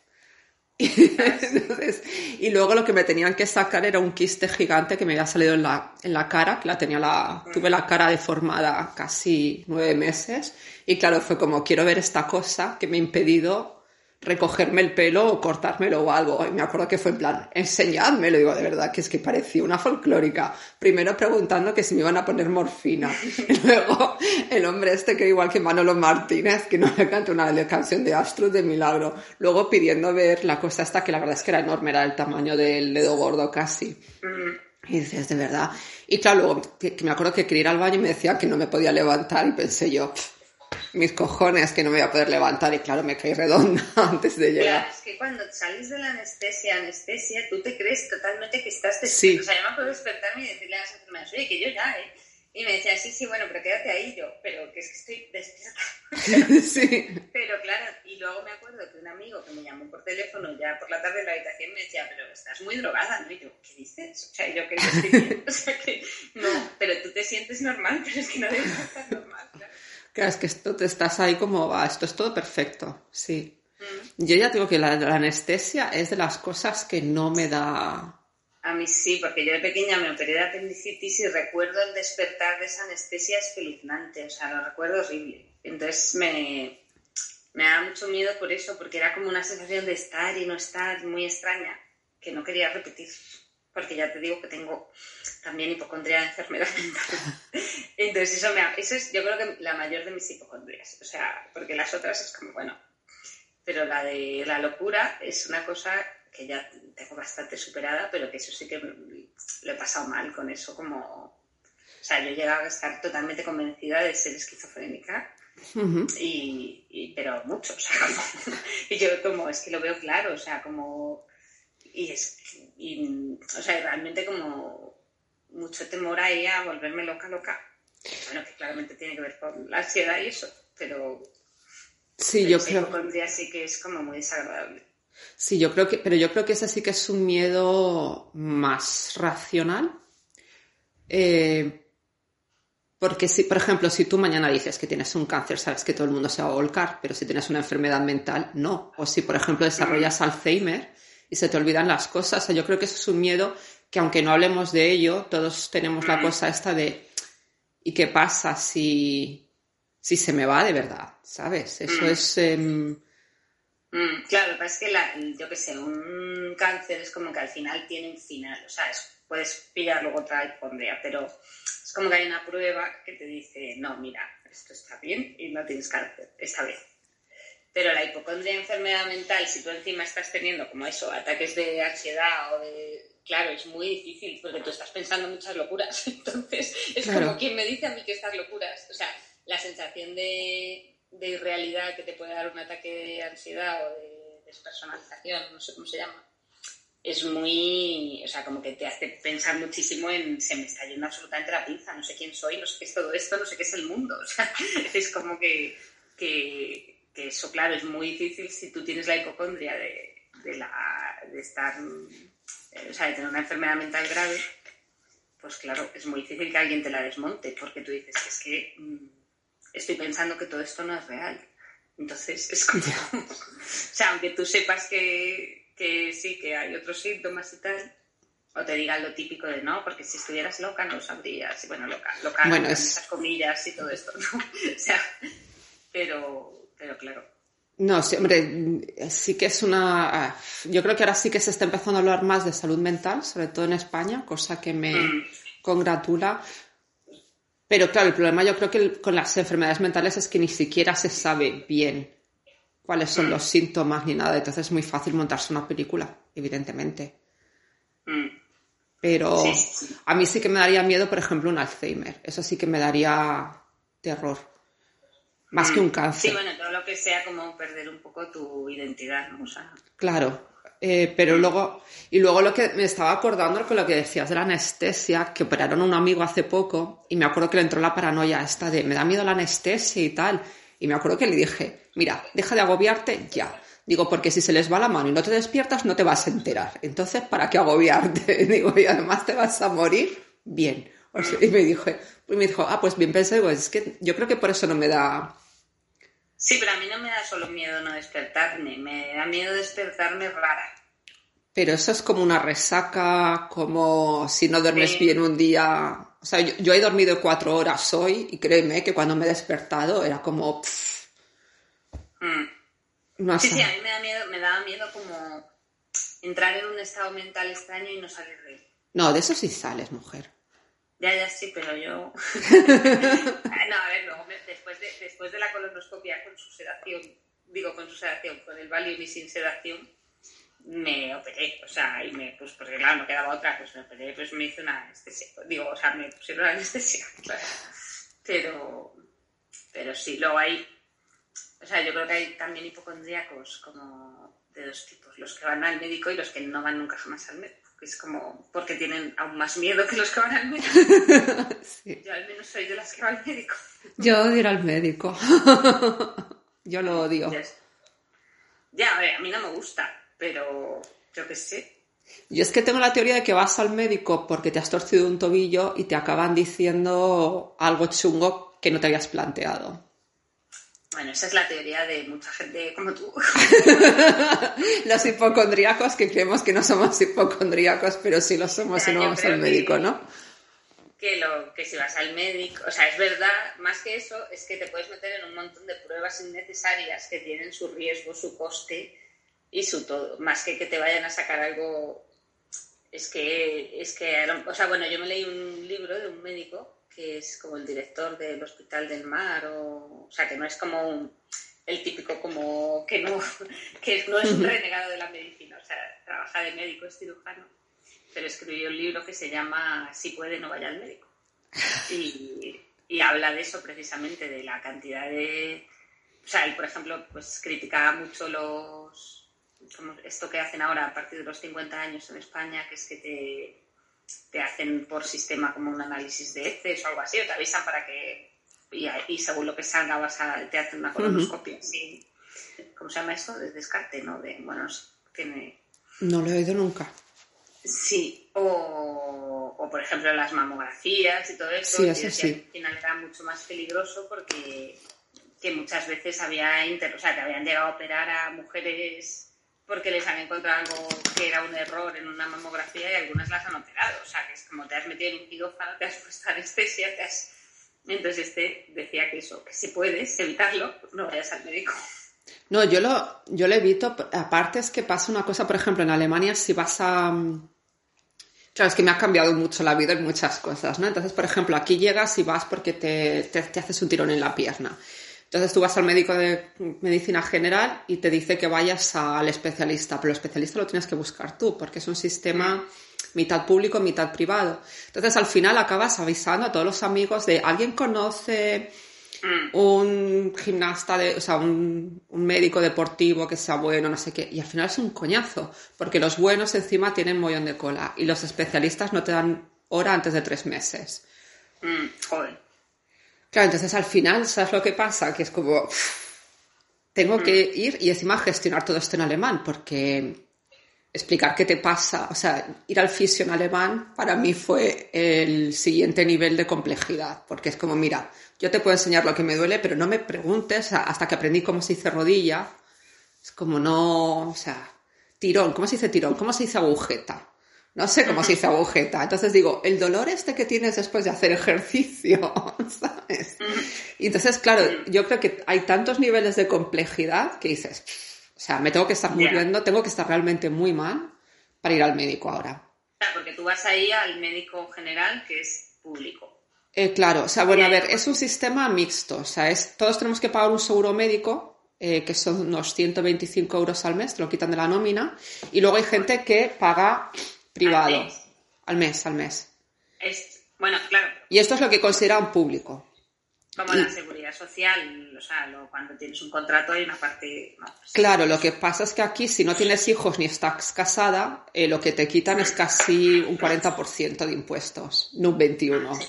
[laughs] y luego lo que me tenían que sacar era un quiste gigante que me había salido en la, en la cara, que la tenía la, tuve la cara deformada casi nueve meses. Y claro, fue como, quiero ver esta cosa que me ha impedido recogerme el pelo o cortármelo o algo. Y me acuerdo que fue en plan, enseñádmelo. Digo, de verdad, que es que parecía una folclórica. Primero preguntando que si me iban a poner morfina. [laughs] Y luego el hombre este que igual que Manolo Martínez, que no le canta una canción de Astro de Milagro. Luego pidiendo ver la cosa esta, que la verdad es que era enorme, era el tamaño del dedo gordo casi. Y dices, de verdad. Y claro, luego que, me acuerdo que quería ir al baño y me decía que no me podía levantar y pensé yo, mis cojones que no me voy a poder levantar y claro, me caí redonda [laughs] antes de llegar. Claro, es que cuando sales de la anestesia, anestesia, tú te crees totalmente que estás despierto. O sea, yo me puedo despertarme y decirle a las enfermeras, oye, que yo ya, ¿eh? Y me decía, sí, sí, bueno, pero quédate ahí yo, pero que es que estoy despierta. [laughs] sí. Pero claro, y luego me acuerdo que un amigo que me llamó por teléfono ya por la tarde en la habitación me decía, pero estás muy drogada, ¿no? Y yo, ¿qué dices? O sea, yo que estoy bien. [laughs] O sea, que no, pero tú te sientes normal, pero es que no debes estar normal, claro. Claro, es que esto te estás ahí como, va, esto es todo perfecto, sí. Mm. Yo ya digo que la, anestesia es de las cosas que no me da... A mí sí, porque yo de pequeña me operé de apendicitis y recuerdo el despertar de esa anestesia espeluznante, o sea, lo recuerdo horrible. Entonces me, me da mucho miedo por eso, porque era como una sensación de estar y no estar muy extraña, que no quería repetir porque ya te digo que tengo también hipocondría de enfermedad mental. [laughs] Entonces, eso, me, eso es, yo creo que la mayor de mis hipocondrias. O sea, porque las otras es como, bueno, pero la de la locura es una cosa que ya tengo bastante superada, pero que eso sí que lo he pasado mal con eso, como... O sea, yo he llegado a estar totalmente convencida de ser esquizofrénica, y, pero mucho, o sea, [laughs] y yo como, es que lo veo claro, o sea, como y es, y, o sea, realmente como mucho temor ahí a volverme loca, loca. Bueno, que claramente tiene que ver con la ansiedad y eso, pero sí, yo creo sí que es como muy desagradable. Sí, yo creo que, pero yo creo que ese sí que es un miedo más racional. Eh, porque si, por ejemplo, si tú mañana dices que tienes un cáncer, sabes que todo el mundo se va a volcar, pero si tienes una enfermedad mental, no. O si, por ejemplo, desarrollas Alzheimer y se te olvidan las cosas, yo creo que eso es un miedo que aunque no hablemos de ello, todos tenemos la cosa esta de ¿y qué pasa si, si se me va de verdad? ¿Sabes? Eso mm. es... Em, mm, claro, lo que pasa es que, la, yo qué sé, un cáncer es como que al final tiene un final, o sea, puedes pillar luego otra hipocondria, pero es como que hay una prueba que te dice, no, mira, esto está bien y no tienes cáncer, esta vez. Pero la hipocondria enfermedad mental, si tú encima estás teniendo como eso, ataques de ansiedad o de... Claro, es muy difícil porque tú estás pensando muchas locuras. [laughs] Entonces, es como quien me dice a mí que estas locuras. O sea, la sensación de, de irrealidad que te puede dar un ataque de ansiedad o de despersonalización, no sé cómo se llama, es muy, o sea, como que te hace pensar muchísimo en se me está yendo absolutamente la pinza, no sé quién soy, no sé qué es todo esto, no sé qué es el mundo. [laughs] O sea, es como que, que, eso, claro, es muy difícil si tú tienes la hipocondria de, de, la, de estar, o sea, de tener una enfermedad mental grave, pues claro, es muy difícil que alguien te la desmonte, porque tú dices, es que mm, estoy pensando que todo esto no es real. Entonces, es como, [laughs] o sea, aunque tú sepas que, que sí, que hay otros síntomas y tal, o te digan lo típico de no, porque si estuvieras loca no sabrías, y bueno, loca, loca, bueno, esas comillas y todo esto, ¿no? [laughs] o sea, pero, pero claro. No, sí, hombre, sí que es una... Yo creo que ahora sí que se está empezando a hablar más de salud mental, sobre todo en España, cosa que me mm. congratula. Pero claro, el problema yo creo que con las enfermedades mentales es que ni siquiera se sabe bien cuáles son mm. los síntomas ni nada. Entonces es muy fácil montarse una película, evidentemente. Mm. Pero a mí sí que me daría miedo, por ejemplo, un Alzheimer. Eso sí que me daría terror. Más que un mm. cáncer. Sí, bueno, todo lo que sea como perder un poco tu identidad, ¿no? Claro. Eh, pero luego, y luego lo que me estaba acordando con lo que decías de la anestesia, que operaron a un amigo hace poco, y me acuerdo que le entró la paranoia esta de me da miedo la anestesia y tal. Y me acuerdo que le dije, mira, deja de agobiarte ya. Digo, porque si se les va la mano y no te despiertas, no te vas a enterar. Entonces, ¿para qué agobiarte? [laughs] Digo, y además te vas a morir bien. [laughs] y me dijo, me dijo, ah, pues bien pensé, digo, es que yo creo que por eso no me da... Sí, pero a mí no me da solo miedo no despertarme, me da miedo despertarme rara. Pero eso es como una resaca, como si no duermes bien un día. O sea, yo, he dormido cuatro horas hoy y créeme que cuando me he despertado era como... Mm. sí, sí, a mí me da miedo, me daba miedo como entrar en un estado mental extraño y no salir de él. No, de eso sí sales, mujer. Ya, ya sí, pero yo... [laughs] no, a ver, luego después, de, después de la colonoscopia con su sedación, digo con su sedación, con el Valium y sin sedación, me operé, o sea, y me, pues porque claro, no quedaba otra, pues me operé, pues me hice una anestesia, digo, o sea, me pusieron una anestesia, [laughs] claro. Pero, pero sí, luego hay, o sea, yo creo que hay también hipocondríacos como de dos tipos, los que van al médico y los que no van nunca jamás al médico, es como, porque tienen aún más miedo que los que van al médico. [laughs] Yo al menos soy de las que van al médico. Yo odio ir al médico. [laughs] yo lo odio. Ya, a ver, a mí no me gusta, pero yo qué sé. Yo es que tengo la teoría de que vas al médico porque te has torcido un tobillo y te acaban diciendo algo chungo que no te habías planteado. Bueno, esa es la teoría de mucha gente como tú. [laughs] Los hipocondríacos que creemos que no somos hipocondríacos, pero sí lo somos si no vamos al médico, ¿no? Que, lo, que si vas al médico, o sea, es verdad, más que eso, es que te puedes meter en un montón de pruebas innecesarias que tienen su riesgo, su coste y su todo, más que que te vayan a sacar algo, es que, es que, o sea, bueno, yo me leí un libro de un médico que es como el director del Hospital del Mar, o, o sea, que no es como el típico como que no, [laughs] que no es un renegado de la medicina, o sea, trabaja de médico, es cirujano, pero escribió un libro que se llama Si puede, no vaya al médico. Y, y habla de eso precisamente, de la cantidad de... O sea, él, por ejemplo, pues criticaba mucho los esto que hacen ahora a partir de los 50 años en España, que es que te, te hacen por sistema como un análisis de heces o algo así, o te avisan para que, y, según lo que salga vas a, te hacen una colonoscopia, ¿Cómo se llama eso? De descarte, ¿no? De, bueno, tiene... No lo he oído nunca. Sí, o, o, por ejemplo las mamografías y todo eso, sí, eso sí. al final era mucho más peligroso porque que muchas veces había inter, o sea, que habían llegado a operar a mujeres porque les han encontrado algo que era un error en una mamografía y algunas las han operado. O sea, que es como te has metido en un quirófano, te has puesto anestesia, te has... Entonces este decía que eso, que si puedes evitarlo, no vayas al médico. No, yo lo, yo lo evito. Aparte es que pasa una cosa, por ejemplo, en Alemania si vas a... Claro, es que me ha cambiado mucho la vida en muchas cosas, ¿no? Entonces, por ejemplo, aquí llegas y vas porque te, te haces un tirón en la pierna. Entonces tú vas al médico de medicina general y te dice que vayas al especialista, pero el especialista lo tienes que buscar tú, porque es un sistema mitad público, mitad privado. Entonces al final acabas avisando a todos los amigos de alguien conoce mm. un gimnasta, de, o sea, un, médico deportivo que sea bueno, no sé qué. Y al final es un coñazo, porque los buenos encima tienen mollón de cola y los especialistas no te dan hora antes de tres meses. Mm, joder. Claro, entonces al final, ¿sabes lo que pasa? Que es como, tengo que mm. ir y encima gestionar todo esto en alemán, porque explicar qué te pasa, o sea, ir al fisio en alemán para mí fue el siguiente nivel de complejidad, porque es como, mira, yo te puedo enseñar lo que me duele, pero no me preguntes hasta que aprendí cómo se dice rodilla, es como no, o sea, tirón, ¿cómo se dice tirón? ¿Cómo se dice agujeta? No sé cómo se dice agujeta. Entonces digo, el dolor este que tienes después de hacer ejercicio, [laughs] ¿sabes? Y entonces, claro, yo creo que hay tantos niveles de complejidad que dices, o sea, me tengo que estar muriendo, tengo que estar realmente muy mal para ir al médico ahora. Claro, porque tú vas ahí al médico general que es público. Eh, claro, o sea, bueno, a ver, es un sistema mixto, o sea, es, todos tenemos que pagar un seguro médico, eh, que son unos 125 euros al mes, te lo quitan de la nómina, y luego hay gente que paga privado. Al mes, al mes. bueno, claro. Y esto es lo que considera un público. Como la seguridad social, o sea, cuando tienes un contrato hay una parte... Pues claro, lo que pasa es que aquí si no tienes hijos ni estás casada, eh, lo que te quitan es casi un 40% de impuestos, no un 21%.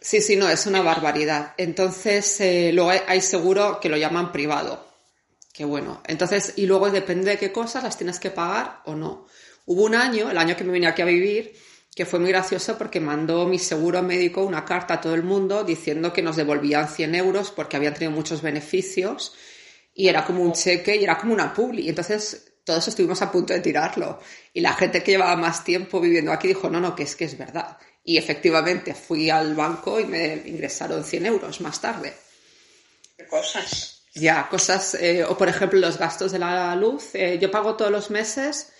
Sí, sí, no, es una barbaridad. Entonces, eh, luego hay seguro que lo llaman privado. Que bueno, entonces, y luego depende de qué cosas las tienes que pagar o no. Hubo un año, el año que me vine aquí a vivir, que fue muy gracioso porque mandó mi seguro médico una carta a todo el mundo diciendo que nos devolvían 100 euros porque habían tenido muchos beneficios y era como un cheque y era como una publi. Y entonces todos estuvimos a punto de tirarlo. Y la gente que llevaba más tiempo viviendo aquí dijo, no, no, que es que es verdad. Y efectivamente fui al banco y me ingresaron 100 euros más tarde. ¿Qué cosas? Ya, cosas, eh, o por ejemplo los gastos de la luz. Eh, yo pago todos los meses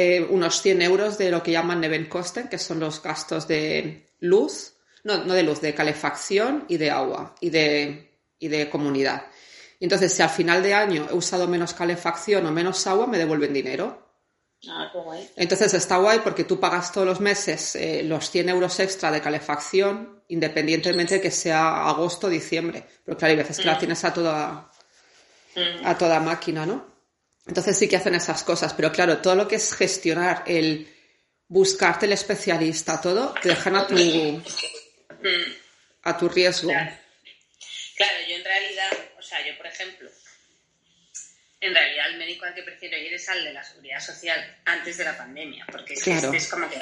eh, unos 100 euros de lo que llaman Nebenkosten, que son los gastos de luz, no, no de luz, de calefacción y de agua y de, y de comunidad. Y entonces, si al final de año he usado menos calefacción o menos agua, me devuelven dinero. Ah, qué guay. Entonces está guay porque tú pagas todos los meses eh, los 100 euros extra de calefacción, independientemente de que sea agosto o diciembre. Pero claro, hay veces que la mm. tienes a toda, mm. a toda máquina, ¿no? Entonces sí que hacen esas cosas, pero claro, todo lo que es gestionar, el buscarte el especialista, todo, te dejan a tu, a tu riesgo. Claro. yo en realidad, o sea, yo por ejemplo, en realidad el médico al que prefiero ir es al de la seguridad social antes de la pandemia, porque es, este es como que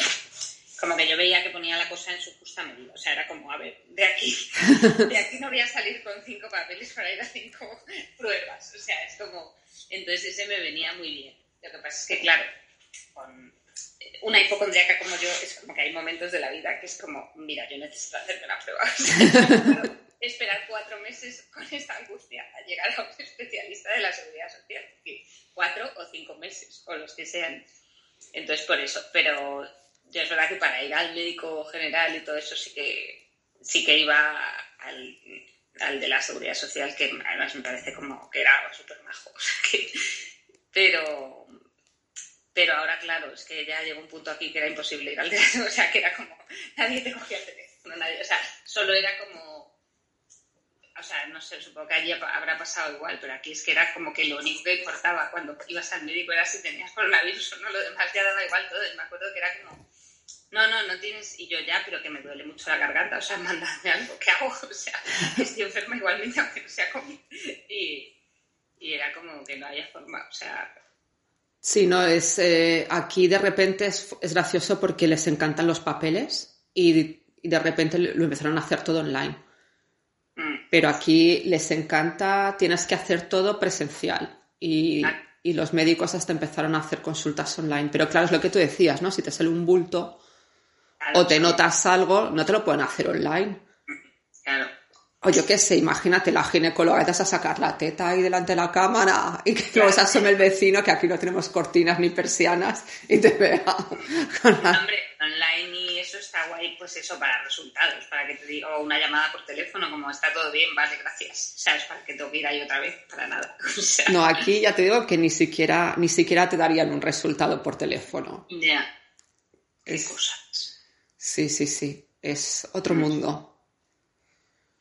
como que yo veía que ponía la cosa en su justa medida. O sea, era como, a ver, de aquí, [laughs] de aquí no voy a salir con cinco papeles para ir a cinco pruebas. O sea, es como, entonces ese me venía muy bien. Lo que pasa es que, claro, con una hipocondriaca como yo, es como que hay momentos de la vida que es como, mira, yo necesito hacerme la prueba. [laughs] esperar cuatro meses con esta angustia a llegar a un especialista de la seguridad social. Cuatro o cinco meses, o los que sean. Entonces, por eso. Pero yo es verdad que para ir al médico general y todo eso sí que, sí que iba al al de la seguridad social, que además me parece como que era súper majo. [laughs] pero, pero ahora, claro, es que ya llegó un punto aquí que era imposible ir al de la [laughs] o sea, que era como, nadie te cogía el teléfono, o sea, solo era como o sea, no sé, supongo que allí habrá pasado igual, pero aquí es que era como que lo único que importaba cuando ibas al médico era si tenías coronavirus o no, lo demás ya daba igual todo. Y me acuerdo que era como, no, no, no tienes, y yo ya, pero que me duele mucho la garganta, o sea, [laughs] mandadme algo, ¿qué hago? [laughs] O sea, estoy enferma igualmente, aunque no sea COVID. Y, era como que no haya forma, o sea... Sí, no, es, eh, aquí de repente es, es, gracioso porque les encantan los papeles y, y de repente lo empezaron a hacer todo online. Mm. Pero aquí les encanta, tienes que hacer todo presencial. Y, Ah. y los médicos hasta empezaron a hacer consultas online. Pero claro, es lo que tú decías, ¿no? Si te sale un bulto Claro, o te notas algo, no te lo pueden hacer online. Claro. O yo qué sé, imagínate la ginecóloga, te vas a sacar la teta ahí delante de la cámara y que luego se asome el vecino, que aquí no tenemos cortinas ni persianas, y te vea [laughs] con la- Hombre, online y eso está guay, pues eso, para resultados, para que te diga, una llamada por teléfono, como está todo bien, vale, gracias. ¿Sabes? Para que que ir ahí otra vez, para nada. [laughs] O sea, No, aquí ya te digo que ni siquiera, ni siquiera te darían un resultado por teléfono. ya. Qué Es- cosas. Sí, sí, sí. Es otro Mm. mundo.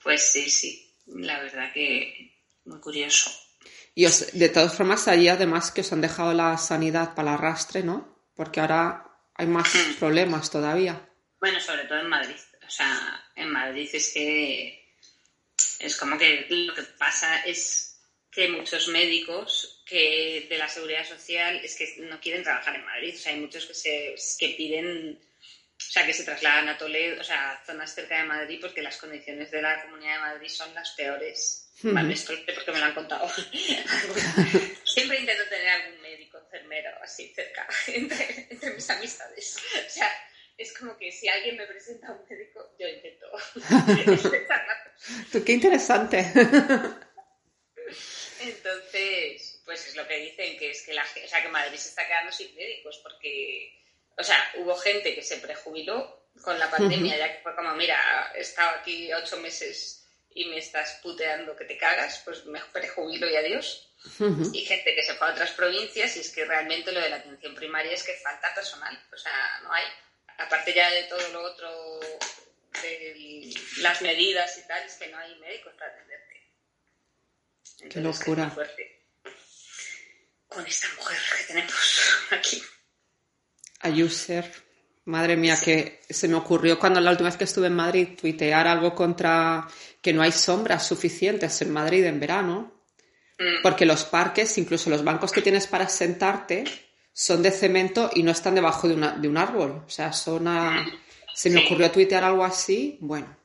Pues sí, sí. La verdad que muy curioso. Y os- de todas formas, allí además que os han dejado la sanidad para el arrastre, ¿no? Porque ahora hay más problemas todavía. Bueno, sobre todo en Madrid. O sea, en Madrid es que es como que lo que pasa es que muchos médicos que de la seguridad social es que no quieren trabajar en Madrid. O sea, hay muchos que se que piden, o sea, que se trasladan a Toledo, o sea, a zonas cerca de Madrid porque las condiciones de la Comunidad de Madrid son las peores. Vale, esto porque me lo han contado. [laughs] Siempre intento tener algún médico, enfermero, así cerca, [laughs] entre, entre mis amistades. O sea, es como que si alguien me presenta a un médico, yo intento. [laughs] Tú, Qué interesante. Entonces, pues es lo que dicen, que es que la o sea, que Madrid se está quedando sin médicos, porque, o sea, hubo gente que se prejubiló con la pandemia, ya que fue como, mira, he estado aquí ocho meses y me estás puteando que te cagas, pues me prejubilo y adiós. Y gente que se fue a otras provincias y es que realmente lo de la atención primaria es que falta personal, o sea, no hay. Aparte ya de todo lo otro, de las medidas y tal, es que no hay médicos para atenderte. Qué Entonces, locura. es muy fuerte. Con esta mujer que tenemos aquí. A user. Madre mía, que se me ocurrió cuando la última vez que estuve en Madrid tuitear algo contra que no hay sombras suficientes en Madrid en verano, Mm, porque los parques, incluso los bancos que tienes para sentarte, son de cemento y no están debajo de, una- de un árbol. O sea, son a... Se me Sí. ocurrió tuitear algo así, bueno.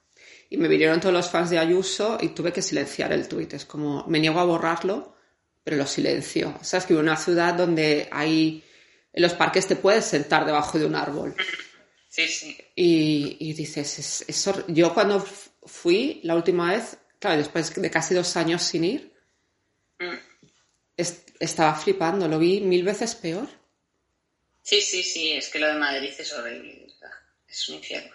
Y me vinieron todos los fans de Ayuso y tuve que silenciar el tuit. Es como, me niego a borrarlo, pero lo silencio. O sea, es que en una ciudad donde hay... En los parques te puedes sentar debajo de un árbol. Sí, sí. Y, y dices, es, es yo cuando fui la última vez, claro, después de casi dos años sin ir, Mm. es- estaba flipando, lo vi mil veces peor. Sí, sí, sí, es que lo de Madrid es horrible, verdad. Es un infierno.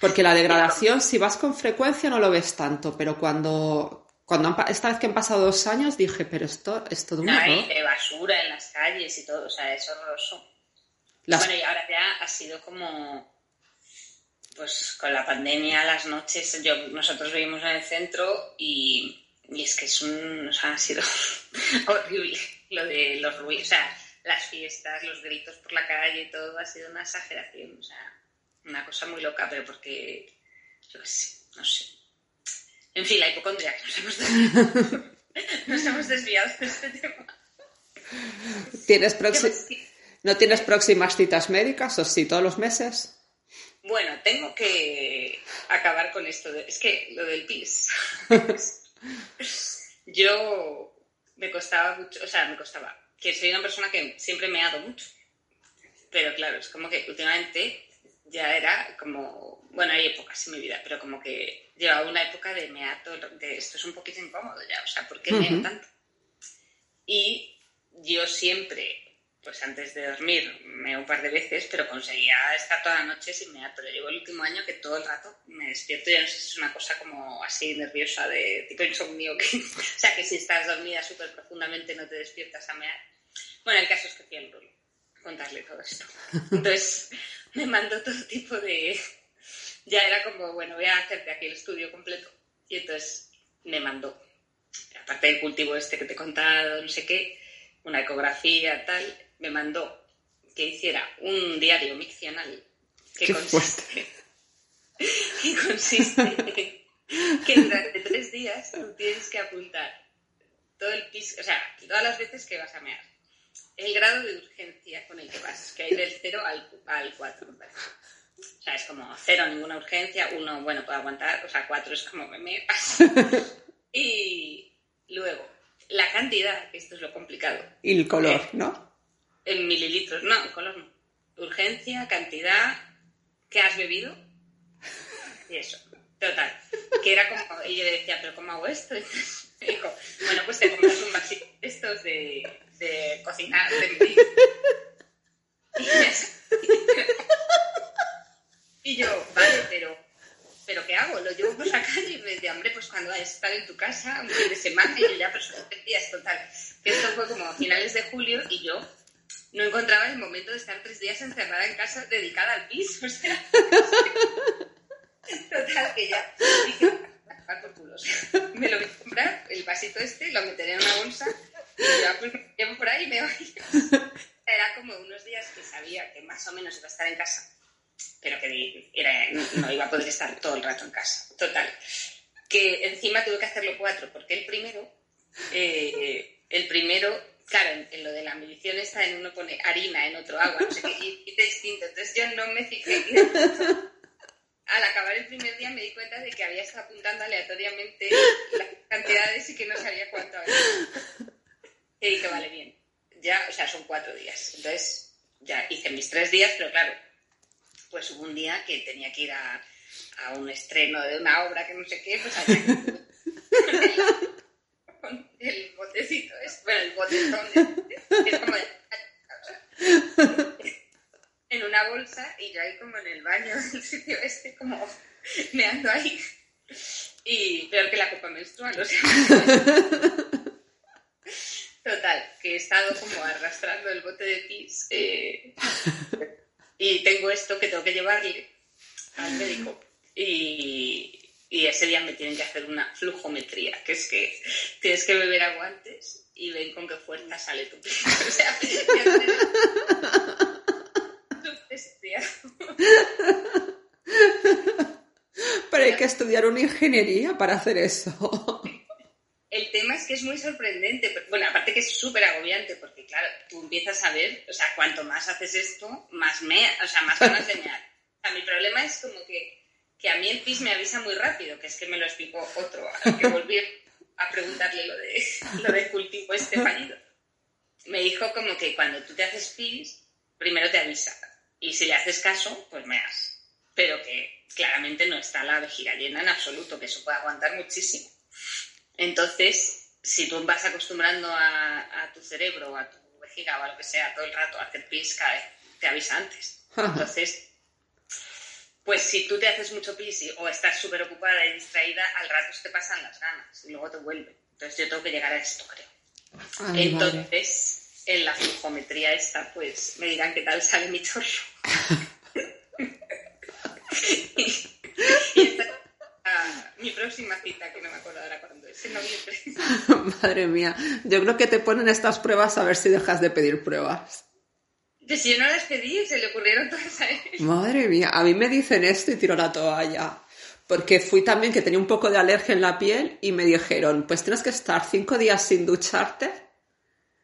Porque la [laughs] degradación, si vas con frecuencia, no lo ves tanto, pero cuando, cuando han esta vez que han pasado dos años, dije, pero esto es todo un error. de basura en las calles y todo, o sea, es horroroso. Las- Bueno, y ahora ya ha sido como, pues con la pandemia, las noches, yo, nosotros vivimos en el centro y, y es que es un, o sea, ha sido [laughs] horrible lo de los ruidos, o sea, las fiestas, los gritos por la calle y todo, ha sido una exageración, o sea, una cosa muy loca, pero porque, yo qué sé, no sé. En fin, la hipocondria, que nos hemos desviado, [laughs] nos hemos desviado de este tema. ¿Tienes. ¿No tienes próximas citas médicas o sí, todos los meses? Bueno, tengo que acabar con esto. de- es que lo del pis. [laughs] Yo me costaba mucho, o sea, me costaba. Que soy una persona que siempre me ha dado mucho. Pero claro, es como que últimamente ya era como. Bueno, hay épocas en mi vida, pero como que llevaba una época de me ato, de esto es un poquito incómodo ya, o sea, ¿por qué me Ujú. tanto? Y yo siempre pues antes de dormir me un par de veces, pero conseguía estar toda la noche sin mear. Pero llegó el último año que todo el rato me despierto, ya no sé si es una cosa como así nerviosa, de tipo insomnio, que, [laughs] o sea, que si estás dormida súper profundamente no te despiertas a mear. Bueno, el caso es que fui al rol contarle todo esto. [laughs] Entonces me mandó todo tipo de... Ya era como, bueno, voy a hacerte aquí el estudio completo. Y entonces me mandó, aparte del cultivo este que te he contado, no sé qué, una ecografía, tal, me mandó que hiciera un diario miccional que consiste, [laughs] que consiste que durante tres días tú tienes que apuntar todo el piso, o sea, todas las veces que vas a mear, el grado de urgencia con el que vas, que hay del 0 al, al 4. O sea, es como cero, ninguna urgencia, uno, bueno, puede aguantar, o sea, cuatro es como me me [laughs] y luego, la cantidad, que esto es lo complicado. Y el color, eh, ¿no? En mililitros, no, el color no. Urgencia, cantidad, ¿qué has bebido? Y eso, total. Que era como, y yo le decía, ¿pero cómo hago esto? [laughs] Entonces dijo, bueno, pues te compras un vasito estos de, de cocinar, de Y, y yo, vale, pero ¿pero qué hago? ¿Lo llevo por la calle? Y me decía, hombre, pues cuando vas a estar en tu casa, un fin de semana, y yo ya, pero son días total. Que esto fue como a finales de julio y yo no encontraba el momento de estar tres días encerrada en casa dedicada al piso. [laughs] O sea, total, que ya por culos. me lo voy a comprar, el vasito este, lo meteré en una bolsa y ya pues me llevo por ahí y me voy. Era como unos días que sabía que más o menos iba a estar en casa pero que era, no iba a poder estar todo el rato en casa. Total. Que encima tuve que hacerlo cuatro, porque el primero, eh, el primero, claro, en, lo de la medición está en uno pone harina, en otro agua, no sé qué, y, y distinto. Entonces yo no me fijé. Al acabar el primer día me di cuenta de que había estado apuntando aleatoriamente las cantidades y que no sabía cuánto había. Y dije, vale, bien. Ya, o sea, son cuatro días. Entonces, ya hice mis tres días, pero claro, pues hubo un día que tenía que ir a, a un estreno de una obra que no sé qué, pues allá el botecito, es, bueno, el botezón, es como en una bolsa y yo ahí como en el baño del sitio este, como me ando ahí. Y peor que la copa menstrual, o sea. Total, que he estado como arrastrando el bote de pis. Eh, y tengo esto que tengo que llevarle al médico y, y ese día me tienen que hacer una flujometría, que es que tienes que beber agua antes y ven con qué fuerza sale tu pis. [laughs] O sea, Pero hay que estudiar una ingeniería para hacer eso. El tema es que es muy sorprendente. Bueno, aparte que es súper agobiante, porque claro, tú empiezas a ver, o sea, cuanto más haces esto, más me, o sea, más ganas de mear. O sea, mi problema es como que, que a mí el PIS me avisa muy rápido, que es que me lo explicó otro, al que volví a preguntarle lo, de, [laughs] lo del cultivo este fallido. Me dijo como que cuando tú te haces PIS, primero te avisa. Y si le haces caso, pues meas. Pero que claramente no está la vejiga llena en absoluto, que eso puede aguantar muchísimo. Entonces, si tú vas acostumbrando a, tu cerebro, a tu vejiga o a lo que sea todo el rato a hacer pis, te avisa antes. Entonces, pues si tú te haces mucho pis o estás súper ocupada y distraída, al rato te pasan las ganas y luego te vuelve. Entonces yo tengo que llegar a esto, creo. Entonces, en la flujometría esta, pues me dirán qué tal sale mi chorro. [laughs] y, esta mi próxima cita, que no me acuerdo ahora cuándo es, en noviembre. [laughs] Madre mía, yo creo que te ponen estas pruebas a ver si dejas de pedir pruebas. Si yo no las pedí, se le ocurrieron [laughs] todas a él. Madre mía, a mí me dicen esto y tiro la toalla. Porque fui también que tenía un poco de alergia en la piel y me dijeron, pues tienes que estar cinco días sin ducharte.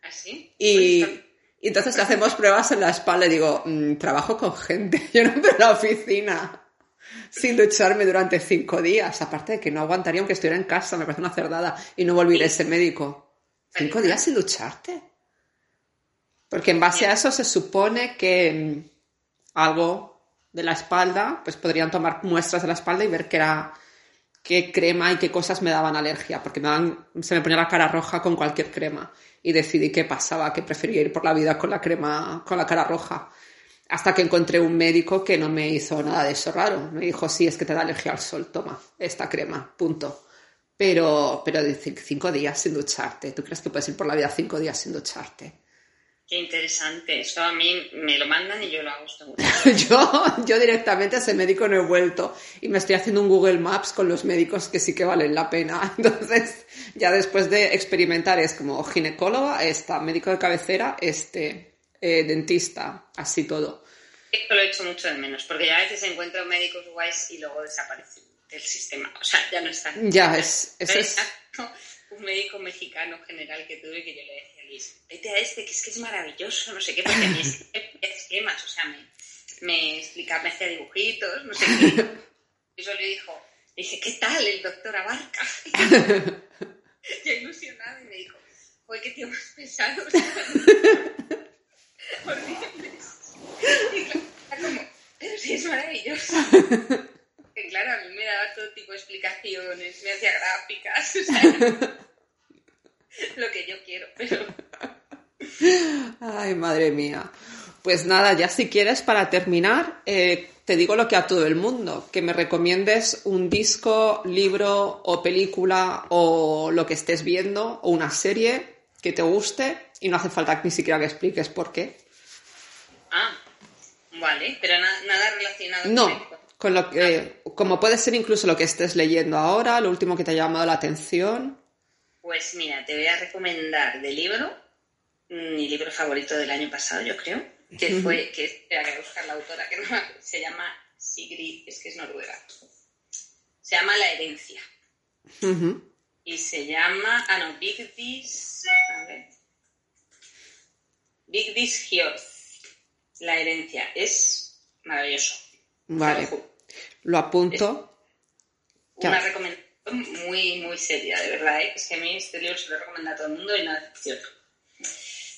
¿Así? ¿Ah, y, pues y entonces le hacemos pruebas en la espalda y digo, mm, trabajo con gente, [laughs] yo no en la oficina sin ducharme durante cinco días. Aparte de que no aguantaría aunque estuviera en casa, me parece una cerdada. Y no volver a ese médico. ¿Cinco días sin ducharte? Porque en base a eso se supone que mm, algo de la espalda, pues podrían tomar muestras de la espalda y ver qué era qué crema y qué cosas me daban alergia, porque me dan, se me ponía la cara roja con cualquier crema y decidí qué pasaba, que prefería ir por la vida con la crema, con la cara roja. Hasta que encontré un médico que no me hizo nada de eso raro. Me dijo, sí, es que te da alergia al sol, toma esta crema, punto. Pero, pero cinco días sin ducharte. ¿Tú crees que puedes ir por la vida cinco días sin ducharte? Qué interesante. Esto a mí me lo mandan y yo lo hago. [laughs] yo, yo directamente a ese médico no he vuelto y me estoy haciendo un Google Maps con los médicos que sí que valen la pena. [laughs] Entonces, ya después de experimentar es como ginecóloga, esta, médico de cabecera, este, eh, dentista, así todo. Esto lo he hecho mucho de menos, porque ya a veces encuentro médicos guays y luego desaparecen del sistema. O sea, ya no están. Ya, es, eso es... Un médico mexicano general que tuve que yo le decía vete a este, que es que es maravilloso, no sé qué, porque me esquemas, o sea, me, me explicaba, me hacía dibujitos, no sé qué. Y yo le dijo, dije, ¿qué tal el doctor Abarca? [laughs] yo ilusionada y me dijo, joder, qué tío más pesado. Horribles. Y claro, como, pero sí es maravilloso. Que claro, a mí me daba todo tipo de explicaciones, me hacía gráficas, o sea, [laughs] lo que yo quiero, pero... Ay, madre mía. Pues nada, ya si quieres, para terminar, eh, te digo lo que a todo el mundo, que me recomiendes un disco, libro o película o lo que estés viendo o una serie que te guste y no hace falta ni siquiera que expliques por qué. Ah, vale, pero nada relacionado no, con lo que, como puede ser incluso lo que estés leyendo ahora, lo último que te ha llamado la atención. Pues mira, te voy a recomendar de libro, mi libro favorito del año pasado, yo creo, que fue, que espera que buscar la autora, que no, se llama Sigrid, es que es noruega. Se llama La herencia. Y se llama, ah no, Big This, a ver. Big La herencia. Es maravilloso. Vale. Lo apunto. una recomendación muy, muy seria, de verdad. ¿eh? Es que a mí este libro se lo recomienda a todo el mundo y no decepciona.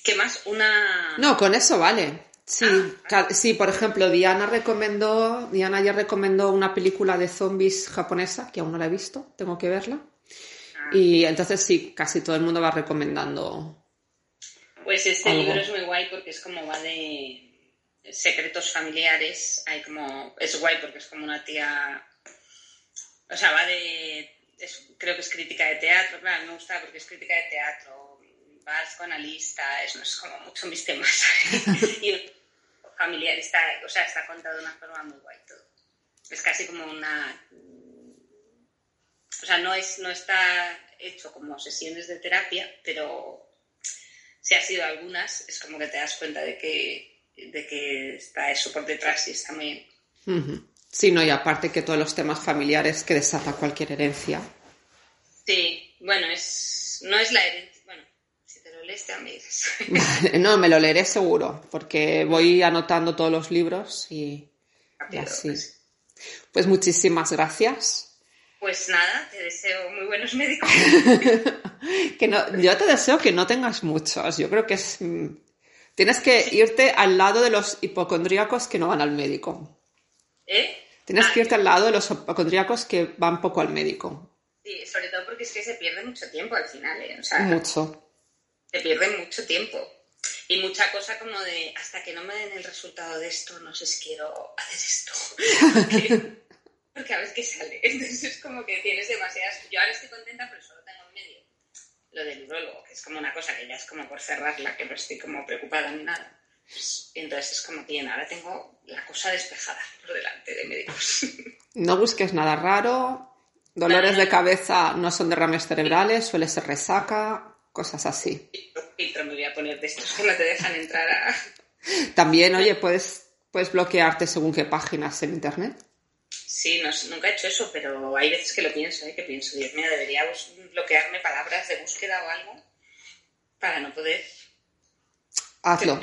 ¿Qué más? Una. No, con eso vale. Sí, ah, sí, por ejemplo, Diana recomendó, Diana ya recomendó una película de zombies japonesa, que aún no la he visto, tengo que verla. Ah. Y entonces sí, casi todo el mundo va recomendando. Pues este libro es muy guay porque es como va de secretos familiares. Hay como. Es guay porque es como una tía. O sea, va de creo que es crítica de teatro, claro, me gusta porque es crítica de teatro, vas con analista, es, no es como mucho mis temas. [laughs] y familiar, está, o sea, está contado de una forma muy guay todo. Es casi como una... O sea, no, es, no está hecho como sesiones de terapia, pero si ha sido algunas, es como que te das cuenta de que, de que está eso por detrás y está muy bien. Sí, no, y aparte que todos los temas familiares que desata cualquier herencia. Sí, bueno, es, no es la herencia. Bueno, si te lo lees, te amigas. no, me lo leeré seguro, porque voy anotando todos los libros y, así. Pues. pues. muchísimas gracias. Pues nada, te deseo muy buenos médicos. [laughs] que no, yo te deseo que no tengas muchos. Yo creo que es. Mm, tienes que irte al lado de los hipocondríacos que no van al médico. ¿Eh? Tienes ah, que irte al lado de los hipocondríacos que van poco al médico. Sí, sobre todo porque es que se pierde mucho tiempo al final, ¿eh? O sea, mucho. Se pierde mucho tiempo. Y mucha cosa como de, hasta que no me den el resultado de esto, no sé si quiero hacer esto. [laughs] Porque, a veces que sale. [laughs] Entonces es como que tienes demasiadas... Yo ahora estoy contenta, pero solo tengo en medio lo del urologo, que es como una cosa que ya es como por cerrarla, que no estoy como preocupada ni nada. Pues, entonces es como, bien, ahora tengo la cosa despejada por delante de médicos. [laughs] No busques nada raro, dolores de cabeza no son derrames cerebrales, suele ser resaca, cosas así. Filtro me voy a poner de estos que no te dejan entrar a... [laughs] También, oye, puedes, puedes bloquearte según qué páginas en internet. Sí, nunca he hecho eso, pero hay veces que lo pienso, ¿eh? que pienso, Dios mío, debería bloquearme palabras de búsqueda o algo para no poder... Hazlo.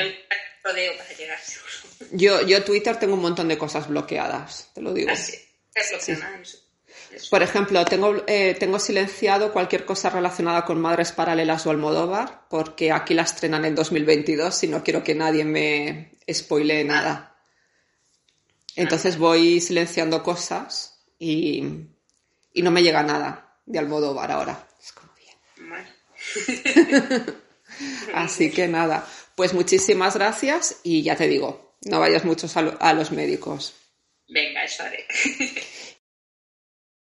Yo, yo Twitter tengo un montón de cosas bloqueadas, te lo digo. Ah, Por ejemplo, tengo, eh, tengo silenciado cualquier cosa relacionada con Madres Paralelas o Almodóvar, porque aquí la estrenan en 2022 y no quiero que nadie me spoilee nada. Entonces voy silenciando cosas y, y no me llega nada de Almodóvar ahora. Es como bien. [laughs] Así que nada. Pues muchísimas gracias y ya te digo, no vayas mucho a, los médicos. Venga, eso haré. [laughs]